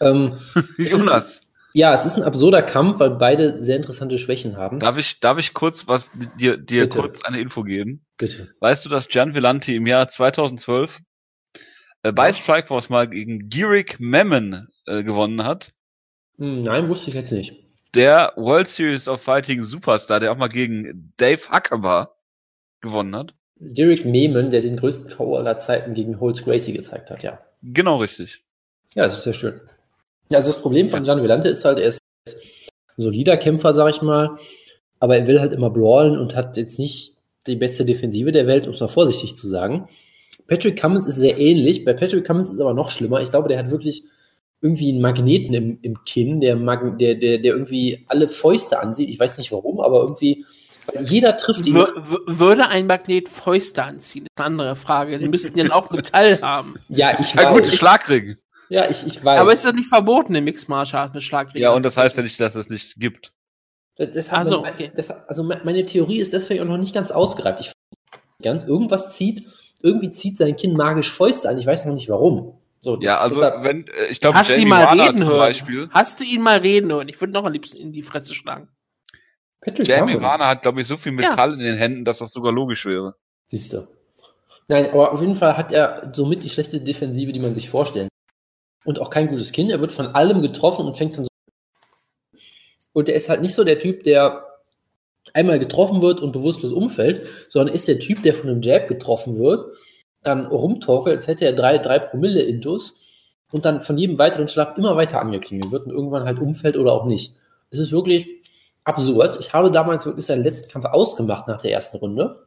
Ähm, Jonas. Ja, es ist ein absurder Kampf, weil beide sehr interessante Schwächen haben. Darf ich, darf ich kurz was dir, dir Bitte. kurz eine Info geben? Bitte. Weißt du, dass Gian Villanti im Jahr 2012 äh, bei Strikeforce mal gegen Girick Memon äh, gewonnen hat? Hm, nein, wusste ich jetzt nicht. Der World Series of Fighting Superstar, der auch mal gegen Dave Huckaber gewonnen hat. Derek Memon, der den größten K.O. aller Zeiten gegen Holtz Gracie gezeigt hat, ja. Genau richtig. Ja, das ist sehr schön. Ja, also das Problem von Gian Villante ist halt, er ist ein solider Kämpfer, sag ich mal, aber er will halt immer brawlen und hat jetzt nicht die beste Defensive der Welt, um es mal vorsichtig zu sagen. Patrick Cummins ist sehr ähnlich. Bei Patrick Cummins ist es aber noch schlimmer. Ich glaube, der hat wirklich irgendwie einen Magneten im, im Kinn, der, der, der, der irgendwie alle Fäuste ansieht. Ich weiß nicht warum, aber irgendwie jeder trifft ihn. würde ein Magnet Fäuste anziehen? Das ist eine andere Frage. Die müssten ja auch Metall haben. Ja, ich weiß. Ja, gut, Schlagring. Ja, ich, ich weiß. Aber ist das nicht verboten im Mixed Martial Arts mit Schlagring? Ja, und das heißt ja nicht, dass es nicht gibt. Das also, okay. das, also meine Theorie ist deswegen auch noch nicht ganz ausgereift. Ich ganz irgendwas zieht, irgendwie zieht sein Kind magisch Fäuste an. Ich weiß noch nicht warum. So, das, ja, also deshalb, wenn äh, ich glaube, Jamie mal Warner reden zum hören? Beispiel. Hast du ihn mal reden hören? Ich würde noch am liebsten in die Fresse schlagen. Patrick Jamie. Warner hat, glaube ich, so viel Metall ja. in den Händen, dass das sogar logisch wäre. Siehst du. Nein, aber auf jeden Fall hat er somit die schlechte Defensive, die man sich vorstellen und auch kein gutes Kind. Er wird von allem getroffen und fängt dann so. Und er ist halt nicht so der Typ, der einmal getroffen wird und bewusstlos umfällt, sondern ist der Typ, der von einem Jab getroffen wird, dann rumtorkelt, als hätte er drei, drei Promille Intus und dann von jedem weiteren Schlag immer weiter angeklingelt wird und irgendwann halt umfällt oder auch nicht. Es ist wirklich absurd. Ich habe damals wirklich seinen letzten Kampf ausgemacht nach der ersten Runde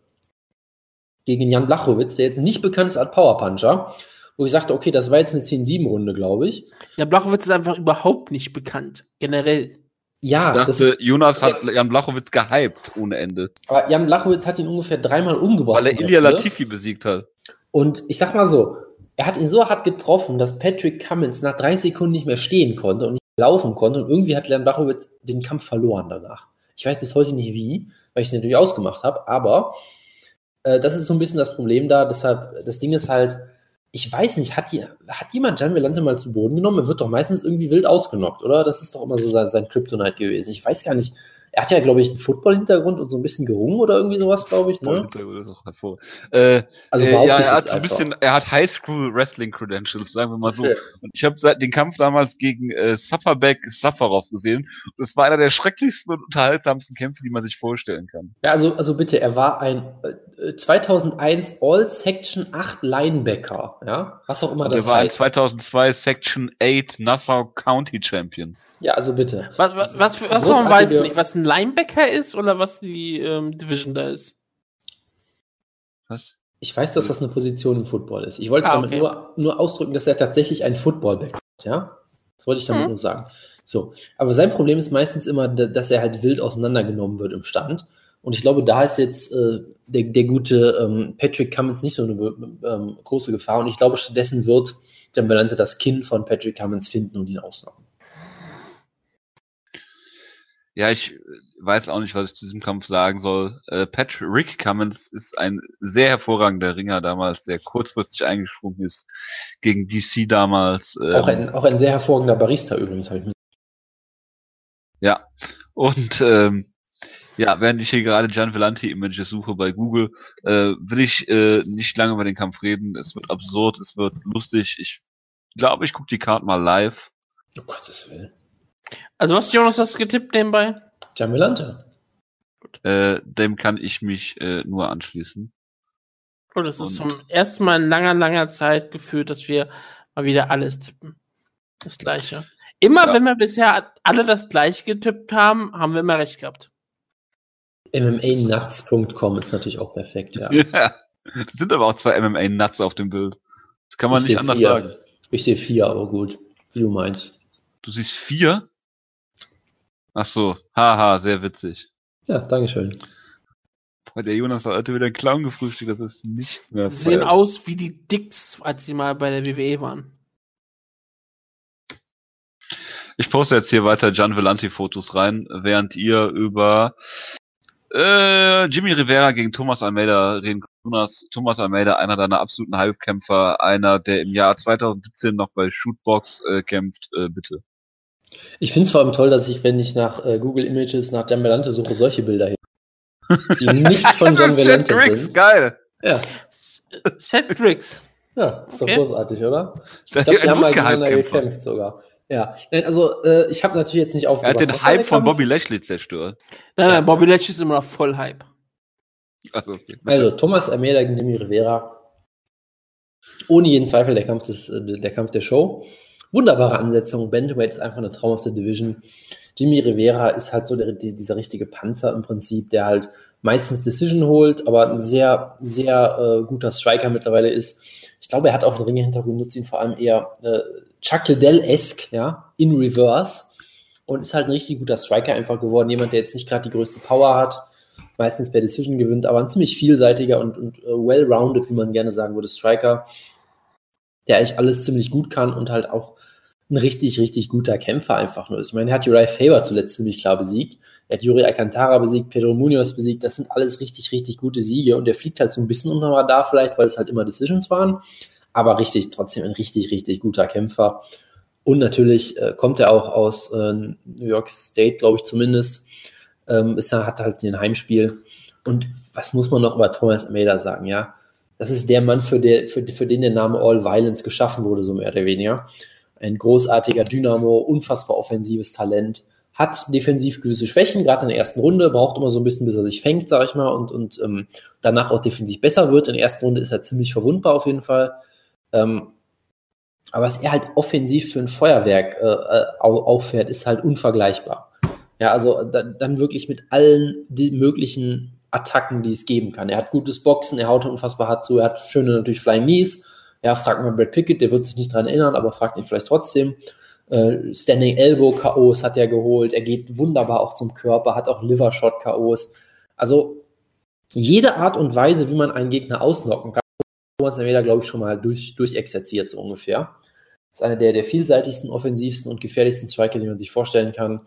gegen Jan Blachowitz, der jetzt nicht bekannt ist als Powerpuncher wo ich sagte, okay, das war jetzt eine 10-7-Runde, glaube ich. Ja, Blachowitz ist einfach überhaupt nicht bekannt, generell. Ja, ich dachte, das, Jonas hat Jan Blachowitz gehypt ohne Ende. Aber Jan Blachowitz hat ihn ungefähr dreimal umgebracht. Weil er Ilya Latifi besiegt hat. Und ich sag mal so, er hat ihn so hart getroffen, dass Patrick Cummins nach drei Sekunden nicht mehr stehen konnte und nicht laufen konnte. Und irgendwie hat Jan Blachowitz den Kampf verloren danach. Ich weiß bis heute nicht wie, weil ich es natürlich ausgemacht habe, aber äh, das ist so ein bisschen das Problem da. Deshalb, das Ding ist halt, ich weiß nicht, hat, die, hat jemand Gian Vellante mal zu Boden genommen? Er wird doch meistens irgendwie wild ausgenockt, oder? Das ist doch immer so sein, sein Kryptonite gewesen. Ich weiß gar nicht, er hat ja, glaube ich, einen Football-Hintergrund und so ein bisschen gerungen oder irgendwie sowas, glaube ich. Ne? Ist auch hervor. Äh, also äh, ja, er hat so ein bisschen, er hat Highschool-Wrestling-Credentials, sagen wir mal so. Okay. Und ich habe den Kampf damals gegen äh, Sufferback Safarov gesehen. Das war einer der schrecklichsten und unterhaltsamsten Kämpfe, die man sich vorstellen kann. Ja, also, also bitte, er war ein äh, 2001 All-Section 8 Linebacker, ja, was auch immer das heißt. Er war ein 2002 Section 8 Nassau County Champion. Ja, also bitte. Was, was, was, was man weiß nicht, was ein Linebacker ist oder was die ähm, Division da ist? Was? Ich weiß, dass das eine Position im Football ist. Ich wollte ah, damit okay. nur, nur ausdrücken, dass er tatsächlich ein Footballback hat, ja? Das wollte ich damit mhm. nur sagen. So, aber sein Problem ist meistens immer, dass er halt wild auseinandergenommen wird im Stand. Und ich glaube, da ist jetzt äh, der, der gute ähm, Patrick Cummins nicht so eine ähm, große Gefahr. Und ich glaube, stattdessen wird Jan Valente das Kind von Patrick Cummins finden und ihn ausnocken. Ja, ich äh, weiß auch nicht, was ich zu diesem Kampf sagen soll. Äh, Patrick Cummins ist ein sehr hervorragender Ringer damals, der kurzfristig eingesprungen ist gegen DC damals. Ähm, auch, ein, auch ein sehr hervorragender Barista übrigens, habe ich mir. Ja, und ähm, ja, während ich hier gerade Gian Vellanti Images suche bei Google, äh, will ich äh, nicht lange über den Kampf reden. Es wird absurd, es wird lustig. Ich glaube, ich gucke die Karte mal live. Oh Gottes Willen. Also was, Jonas, hast du getippt nebenbei? Jamilante. Äh, dem kann ich mich äh, nur anschließen. Oh, das ist zum ersten Mal in langer, langer Zeit gefühlt, dass wir mal wieder alles tippen. Das gleiche. Immer ja. wenn wir bisher alle das gleiche getippt haben, haben wir immer recht gehabt. MMAnuts.com ist natürlich auch perfekt, ja. ja. Das sind aber auch zwei MMA-Nuts auf dem Bild. Das kann man ich nicht anders vier. sagen. Ich sehe vier, aber gut, wie du meinst. Du siehst vier? Ach so, haha, sehr witzig. Ja, Dankeschön. Boah, der Jonas hat heute wieder einen Clown gefrühstückt, das ist nicht mehr. Sie sehen aus wie die Dicks, als sie mal bei der WWE waren. Ich poste jetzt hier weiter Gian Vellanti-Fotos rein, während ihr über äh, Jimmy Rivera gegen Thomas Almeida reden. Jonas, Thomas Almeida, einer deiner absoluten Halbkämpfer, einer, der im Jahr 2017 noch bei Shootbox äh, kämpft, äh, bitte. Ich finde es vor allem toll, dass ich, wenn ich nach äh, Google Images nach John Velante suche, solche Bilder hier. Die nicht von John Velante sind. Geil. Ja. Chat Tricks. Ja, ist doch okay. großartig, oder? Ich glaube, die haben mal gegeneinander gekämpft sogar. Ja, also äh, ich habe natürlich jetzt nicht aufgepasst. Er hat den Hype von Bobby Lashley zerstört. Nein, nein, Bobby Lashley ist immer noch voll Hype. Also, okay. also Thomas Almeida gegen Demi Rivera. Ohne jeden Zweifel der Kampf, des, äh, der Kampf der Show. Wunderbare Ansetzung. Bantamweight ist einfach eine traumhafte Division. Jimmy Rivera ist halt so der, dieser richtige Panzer im Prinzip, der halt meistens Decision holt, aber ein sehr, sehr äh, guter Striker mittlerweile ist. Ich glaube, er hat auch einen Ringe-Hintergrund, nutzt ihn vor allem eher äh, Chuck Liddell-esque, ja, in Reverse. Und ist halt ein richtig guter Striker einfach geworden. Jemand, der jetzt nicht gerade die größte Power hat, meistens per Decision gewinnt, aber ein ziemlich vielseitiger und, und uh, well-rounded, wie man gerne sagen würde, Striker, der eigentlich alles ziemlich gut kann und halt auch ein richtig, richtig guter Kämpfer einfach nur ist. Ich meine, er hat Uriah Faber zuletzt ziemlich klar besiegt. Er hat Yuri Alcantara besiegt, Pedro Munoz besiegt. Das sind alles richtig, richtig gute Siege und der fliegt halt so ein bisschen unter Radar vielleicht, weil es halt immer Decisions waren. Aber richtig, trotzdem ein richtig, richtig guter Kämpfer. Und natürlich äh, kommt er auch aus äh, New York State, glaube ich zumindest. Ähm, ist er hat halt ein Heimspiel. Und was muss man noch über Thomas Almeida sagen, ja? Das ist der Mann, für, der, für, für den der Name All Violence geschaffen wurde, so mehr oder weniger. Ein großartiger Dynamo, unfassbar offensives Talent, hat defensiv gewisse Schwächen, gerade in der ersten Runde, braucht immer so ein bisschen, bis er sich fängt, sag ich mal, und, und ähm, danach auch defensiv besser wird. In der ersten Runde ist er ziemlich verwundbar auf jeden Fall. Ähm, aber was er halt offensiv für ein Feuerwerk äh, äh auffährt, ist halt unvergleichbar. Ja, also da, dann wirklich mit allen möglichen Attacken, die es geben kann. Er hat gutes Boxen, er haut unfassbar hart zu, er hat schöne natürlich Flying Knees. Ja, fragt mal Brad Pickett, der wird sich nicht dran erinnern, aber fragt ihn vielleicht trotzdem. Äh, Standing Elbow KOs hat er geholt. Er geht wunderbar auch zum Körper, hat auch Liver Shot KOs. Also jede Art und Weise, wie man einen Gegner ausnocken kann, Thomas Almeida, glaube ich, schon mal durch, durchexerziert, so ungefähr. Ist einer der, der vielseitigsten, offensivsten und gefährlichsten Striker, die man sich vorstellen kann.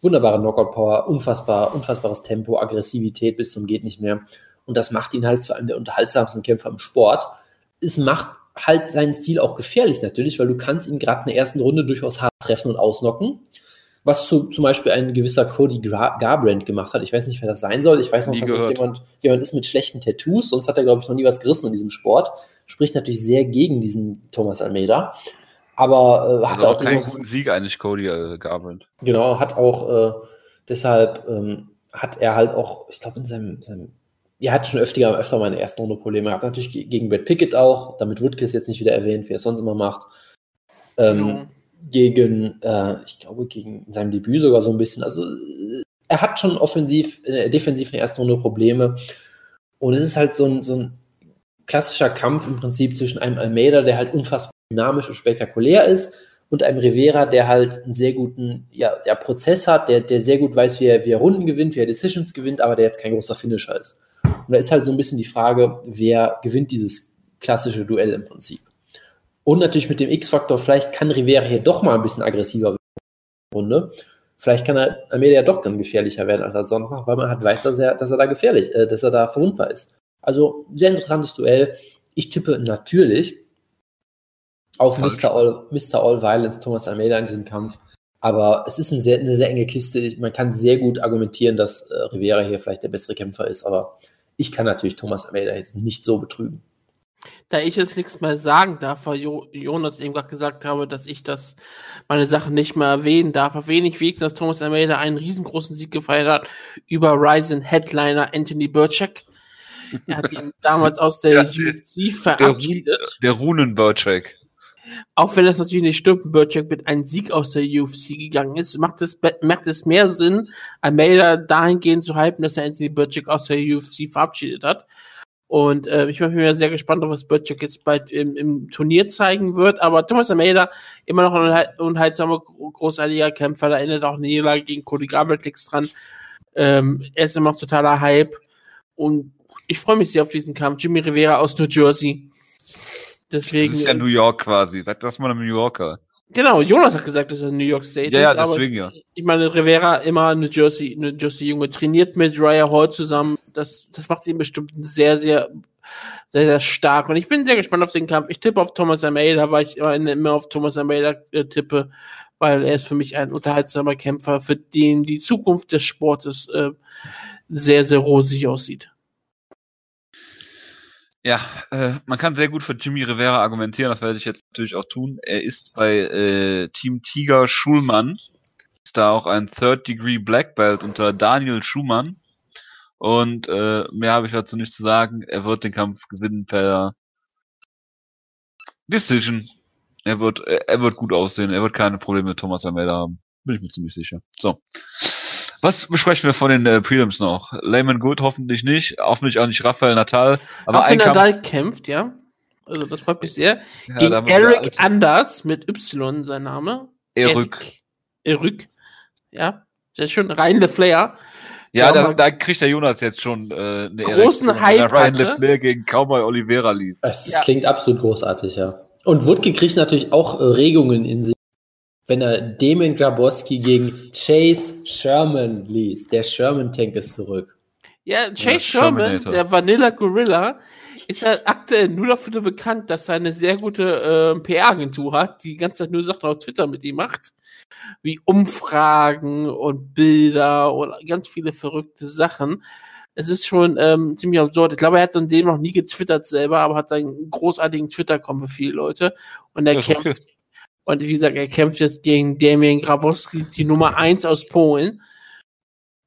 Wunderbare Knockout-Power, unfassbar, unfassbares Tempo, Aggressivität bis zum geht nicht mehr. Und das macht ihn halt zu einem der unterhaltsamsten Kämpfer im Sport. Es macht halt seinen Stil auch gefährlich natürlich, weil du kannst ihn gerade in der ersten Runde durchaus hart treffen und ausnocken. Was zu, zum Beispiel ein gewisser Cody Garbrandt gemacht hat. Ich weiß nicht, wer das sein soll. Ich weiß noch, nie dass das jemand, jemand ist mit schlechten Tattoos, sonst hat er, glaube ich, noch nie was gerissen in diesem Sport. Spricht natürlich sehr gegen diesen Thomas Almeida. Aber äh, hat also auch, auch keinen guten Sieg eigentlich, Cody äh, Garbrandt. Genau, hat auch äh, deshalb ähm, hat er halt auch, ich glaube, in seinem, seinem er hat schon öfter, öfter mal in der ersten Runde Probleme gehabt. Natürlich gegen Brad Pickett auch, damit Woodkiss jetzt nicht wieder erwähnt, wie er es sonst immer macht. Ähm, ja. Gegen, äh, ich glaube, gegen seinem Debüt sogar so ein bisschen. Also, er hat schon offensiv, äh, defensiv in der ersten Runde Probleme. Und es ist halt so ein, so ein klassischer Kampf im Prinzip zwischen einem Almeida, der halt unfassbar dynamisch und spektakulär ist, und einem Rivera, der halt einen sehr guten ja, der Prozess hat, der, der sehr gut weiß, wie er, wie er Runden gewinnt, wie er Decisions gewinnt, aber der jetzt kein großer Finisher ist. Und da ist halt so ein bisschen die Frage, wer gewinnt dieses klassische Duell im Prinzip. Und natürlich mit dem X-Faktor, vielleicht kann Rivera hier doch mal ein bisschen aggressiver werden. Runde. Vielleicht kann er Almeida ja doch dann gefährlicher werden, als er sonst macht, weil man halt weiß, dass er, dass er da gefährlich, äh, dass er da verwundbar ist. Also sehr interessantes Duell. Ich tippe natürlich auf Mr. All, Mr. All Violence Thomas Almeida in diesem Kampf. Aber es ist eine sehr, eine sehr enge Kiste. Man kann sehr gut argumentieren, dass äh, Rivera hier vielleicht der bessere Kämpfer ist, aber ich kann natürlich Thomas Almeida jetzt nicht so betrügen. Da ich jetzt nichts mehr sagen darf, weil jo Jonas eben gerade gesagt habe, dass ich das meine Sachen nicht mehr erwähnen darf, erwähne ich wenigstens, dass Thomas Almeida einen riesengroßen Sieg gefeiert hat über Ryzen Headliner Anthony Burchak. Er hat ihn damals aus der ja, UFC verabschiedet. Der, der Runen Burchak. Auch wenn das natürlich nicht stimmt, Burchak mit einem Sieg aus der UFC gegangen ist, macht es, macht es mehr Sinn, Almeida dahingehend zu halten, dass er Anthony Burchak aus der UFC verabschiedet hat. Und äh, ich bin mir sehr gespannt, was Burchak jetzt bald im, im, Turnier zeigen wird. Aber Thomas Almeida, immer noch ein unheilsamer, großartiger Kämpfer, da erinnert auch Niederlage gegen Cody Garbett nichts dran. Ähm, er ist immer noch totaler Hype. Und ich freue mich sehr auf diesen Kampf. Jimmy Rivera aus New Jersey. Deswegen, das ist ja New York quasi. Sag das mal einem New Yorker. Genau, Jonas hat gesagt, dass er New York State ja, ist. Ja, deswegen ja. Ich meine, Rivera immer New Jersey, New Jersey Junge, trainiert mit Raya Hall zusammen. Das, das macht ihn bestimmt sehr, sehr, sehr, sehr stark. Und ich bin sehr gespannt auf den Kampf. Ich tippe auf Thomas Almeida, weil ich immer, immer auf Thomas Almeida äh, tippe, weil er ist für mich ein unterhaltsamer Kämpfer, für den die Zukunft des Sportes äh, sehr, sehr rosig aussieht. Ja, äh, man kann sehr gut für Jimmy Rivera argumentieren, das werde ich jetzt natürlich auch tun. Er ist bei äh, Team Tiger Schulmann, ist da auch ein Third Degree Black Belt unter Daniel Schumann. Und äh, mehr habe ich dazu nicht zu sagen. Er wird den Kampf gewinnen per Decision. Er wird, er wird gut aussehen. Er wird keine Probleme mit Thomas Almeida haben. Bin ich mir ziemlich sicher. So. Was besprechen wir von den äh, Prelims noch? Layman Good hoffentlich nicht, hoffentlich auch nicht Rafael Natal. Aber Rafael Natal kämpft, ja. Also das freut mich sehr. Ja, Gegen Eric Anders mit Y sein Name. Eryk. Eryk. Ja, sehr schön. Ryan LeFlair. Ja, da, da kriegt der Jonas jetzt schon äh, eine großen Erektion, Hype Ryan LeFlair gegen Cowboy Oliveira liest. Das, das ja. klingt absolut großartig, ja. Und Woodke kriegt natürlich auch äh, Regungen in sich wenn er Damon Grabowski gegen Chase Sherman liest. Der Sherman-Tank ist zurück. Ja, Chase ja, Sherman, der Vanilla Gorilla, ist ja aktuell nur dafür bekannt, dass er eine sehr gute äh, PR-Agentur hat, die die ganze Zeit nur Sachen auf Twitter mit ihm macht. Wie Umfragen und Bilder und ganz viele verrückte Sachen. Es ist schon ähm, ziemlich absurd. Ich glaube, er hat dann dem noch nie getwittert selber, aber hat einen großartigen Twitter-Kommen für viele Leute. Und er kämpft, okay. Und wie gesagt, er kämpft jetzt gegen Damien Grabowski, die Nummer 1 aus Polen.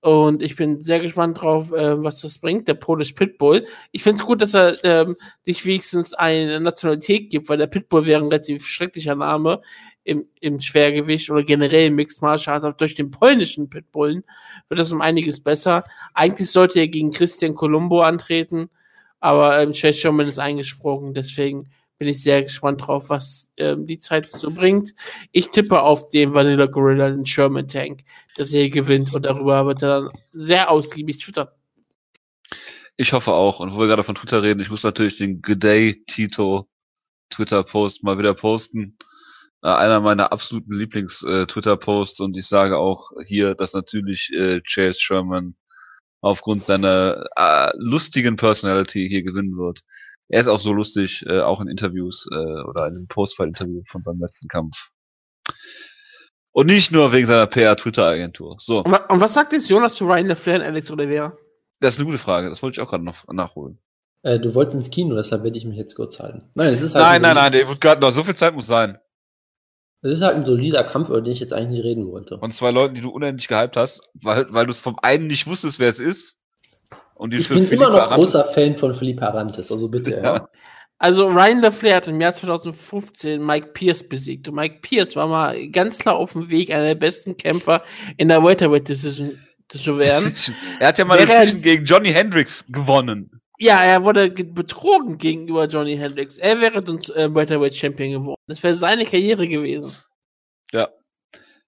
Und ich bin sehr gespannt drauf, äh, was das bringt, der Polish Pitbull. Ich finde es gut, dass er ähm, sich wenigstens eine Nationalität gibt, weil der Pitbull wäre ein relativ schrecklicher Name im, im Schwergewicht oder generell im Mixed Martial Arts. Aber durch den polnischen Pitbullen wird das um einiges besser. Eigentlich sollte er gegen Christian Colombo antreten, aber ähm, Chase Sherman ist eingesprungen, deswegen bin ich sehr gespannt drauf, was ähm, die Zeit so bringt. Ich tippe auf den Vanilla Gorilla, den Sherman Tank, dass er hier gewinnt und darüber wird er dann sehr ausgiebig twittern. Ich hoffe auch. Und wo wir gerade von Twitter reden, ich muss natürlich den Good Day Tito Twitter-Post mal wieder posten. Äh, einer meiner absoluten Lieblings-Twitter-Posts äh, und ich sage auch hier, dass natürlich äh, Chase Sherman aufgrund seiner äh, lustigen Personality hier gewinnen wird er ist auch so lustig, äh, auch in Interviews äh, oder in diesem Postfight-Interview von seinem letzten Kampf. Und nicht nur wegen seiner PR-Twitter-Agentur. So. Und, und, was sagt jetzt Jonas zu Ryan LeFlair und Alex Oliveira? Das ist eine gute Frage. Das wollte ich auch gerade noch nachholen. Äh, du wolltest ins Kino, deshalb werde ich mich jetzt kurz halten. Nein, es ist halt nein, nein, nein, der wird gerade noch. So viel Zeit muss sein. Es ist halt ein solider Kampf, über den ich jetzt eigentlich nicht reden wollte. Und zwei Leuten, die du unendlich gehypt hast, weil, weil du es vom einen nicht wusstest, wer es ist und ich bin immer noch Arantes. großer Fan von Philippe Arantes, also bitte. Ja. ja. Also Ryan LaFlair hat im Jahr 2015 Mike Pierce besiegt. Und Mike Pierce war mal ganz klar auf dem Weg, einer der besten Kämpfer in der Welterweight Decision zu werden. er hat ja mal Decision gegen Johnny Hendricks gewonnen. Ja, er wurde betrogen gegenüber Johnny Hendricks. Er wäre uns äh, Welterweight Champion geworden. Das wäre seine Karriere gewesen. Ja.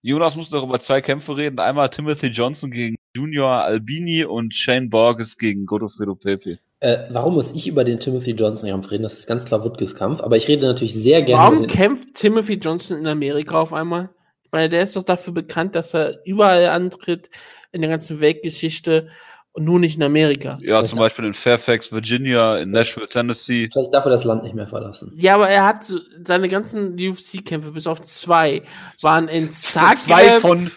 Jonas muss noch über zwei Kämpfe reden. Einmal Timothy Johnson gegen Junior Albini und Shane Borges gegen Godofredo Pepe. Äh, warum muss ich über den Timothy Johnson-Kampf reden? Das ist ganz klar Woodkes Kampf, aber ich rede natürlich sehr gerne. Warum kämpft Timothy Johnson in Amerika auf einmal? Ich meine, der ist doch dafür bekannt, dass er überall antritt in der ganzen Weltgeschichte und nur nicht in Amerika. Ja, zum Beispiel in Fairfax, Virginia, in Nashville, Tennessee. Vielleicht darf er das Land nicht mehr verlassen. Ja, aber er hat seine ganzen UFC-Kämpfe, bis auf zwei, waren in Zagreb. Zwei von,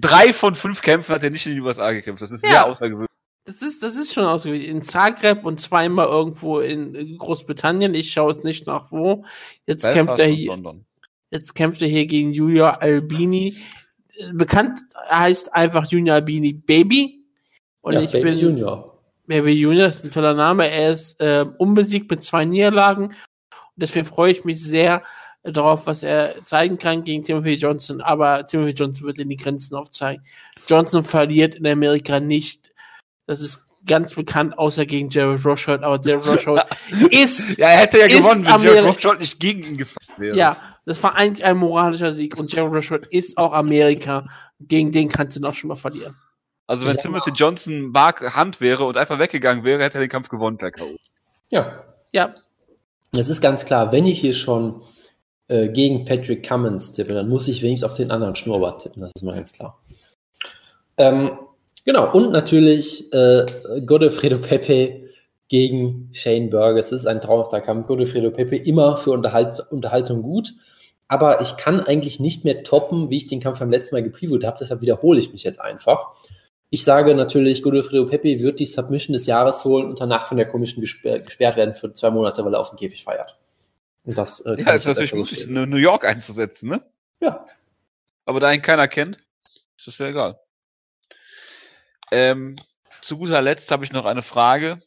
drei von fünf Kämpfen hat er nicht in den USA gekämpft. Das ist ja, sehr außergewöhnlich. Das ist, das ist schon ausgewöhnlich. In Zagreb und zweimal irgendwo in Großbritannien. Ich schaue es nicht nach wo. Jetzt Belfast kämpft er hier. Jetzt kämpft er hier gegen Junior Albini. Bekannt heißt einfach Junior Albini Baby und ja, ich Baby bin Junior. Baby Junior ist ein toller Name. Er ist äh, unbesiegt mit zwei Niederlagen. Und deswegen freue ich mich sehr, darauf, was er zeigen kann gegen Timothy Johnson, aber Timothy Johnson wird in die Grenzen aufzeigen. Johnson verliert in Amerika nicht. Das ist ganz bekannt, außer gegen Jared Rochold, aber Jared Rochold ist. Ja, er hätte ja gewonnen, wenn Jared Rochold nicht gegen ihn gefahren wäre. Ja, das war eigentlich ein moralischer Sieg und Jared Rochold ist auch Amerika. Gegen den kannst du noch schon mal verlieren. Also, wenn ja. Timothy Johnson Mark Hand wäre und einfach weggegangen wäre, hätte er den Kampf gewonnen per K.O. Ja. Ja. Es ist ganz klar, wenn ich hier schon äh, gegen Patrick Cummins tippe, dann muss ich wenigstens auf den anderen Schnurrbart tippen, das ist mal ganz klar. Ähm, genau, und natürlich äh, Godefredo Pepe gegen Shane Burgess. Das ist ein traumhafter Kampf. Godefredo Pepe immer für Unterhalt, Unterhaltung gut. Aber ich kann eigentlich nicht mehr toppen, wie ich den Kampf beim letzten Mal gepreviewt habe. Deshalb wiederhole ich mich jetzt einfach. Ich sage natürlich, Godofredo Pepe wird die Submission des Jahres holen und danach von der Commission gesperrt, gesperrt werden für zwei Monate, weil er auf dem Käfig feiert. Und das, äh, ja, ist natürlich lustig, New York einzusetzen, ne? Ja. Aber da ihn keiner kennt, ist das ja egal. Ähm, zu guter Letzt habe ich noch eine Frage.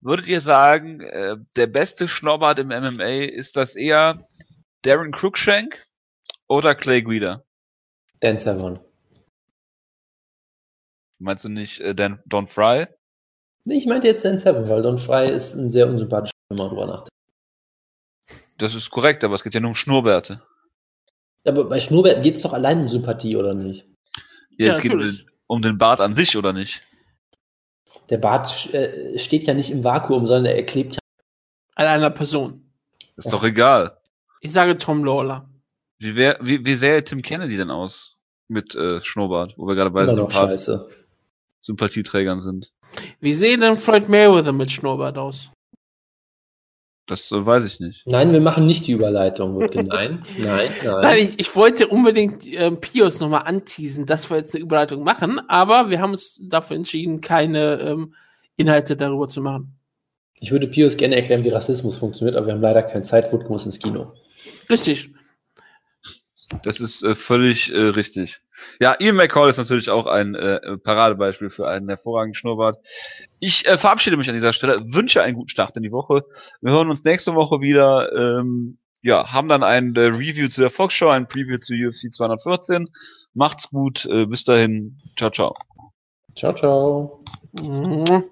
Würdet ihr sagen, äh, der beste Schnobbert im MMA ist das eher Darren Cruikshank oder Clay Guida? Dan Severn. Meinst du nicht äh, Dan, Don Fry? Nee, ich meinte jetzt Dan Severn, weil Don Fry ist ein sehr unsympathischer, wenn man drüber nachdenkt. Das ist korrekt, aber es geht ja nur um Schnurrbärte. Aber bei Schnurrbärten geht es doch allein um Sympathie, oder nicht? Ja, ja es geht um den, um den, Bart an sich, oder nicht? Der Bart äh, steht ja nicht im Vakuum, sondern er klebt ja an einer Person. Ist ja. doch egal. Ich sage Tom Lawler. Wie, wär, wie, wie sähe Tim Kennedy denn aus mit äh, Schnurrbart, wo wir gerade bei Sympath Sympathieträgern sind? Wie sehe denn Floyd Mayweather mit Schnurrbart aus? Das äh, weiß ich nicht. Nein, wir machen nicht die Überleitung. Nein, nein, nein. Nein, ich, ich wollte unbedingt ähm, Pios nochmal anteasen, dass wir jetzt eine Überleitung machen, aber wir haben uns dafür entschieden, keine ähm, Inhalte darüber zu machen. Ich würde Pios gerne erklären, wie Rassismus funktioniert, aber wir haben leider keine Zeit. Wutke muss ins Kino. Richtig. Das ist äh, völlig äh, richtig. Ja, Ian McCall ist natürlich auch ein äh, Paradebeispiel für einen hervorragenden Schnurrbart. Ich äh, verabschiede mich an dieser Stelle, wünsche einen guten Start in die Woche. Wir hören uns nächste Woche wieder. Ähm, ja, haben dann ein äh, Review zu der Fox Show, ein Preview zu UFC 214. Macht's gut, äh, bis dahin. Ciao, ciao. Ciao, ciao. Mhm.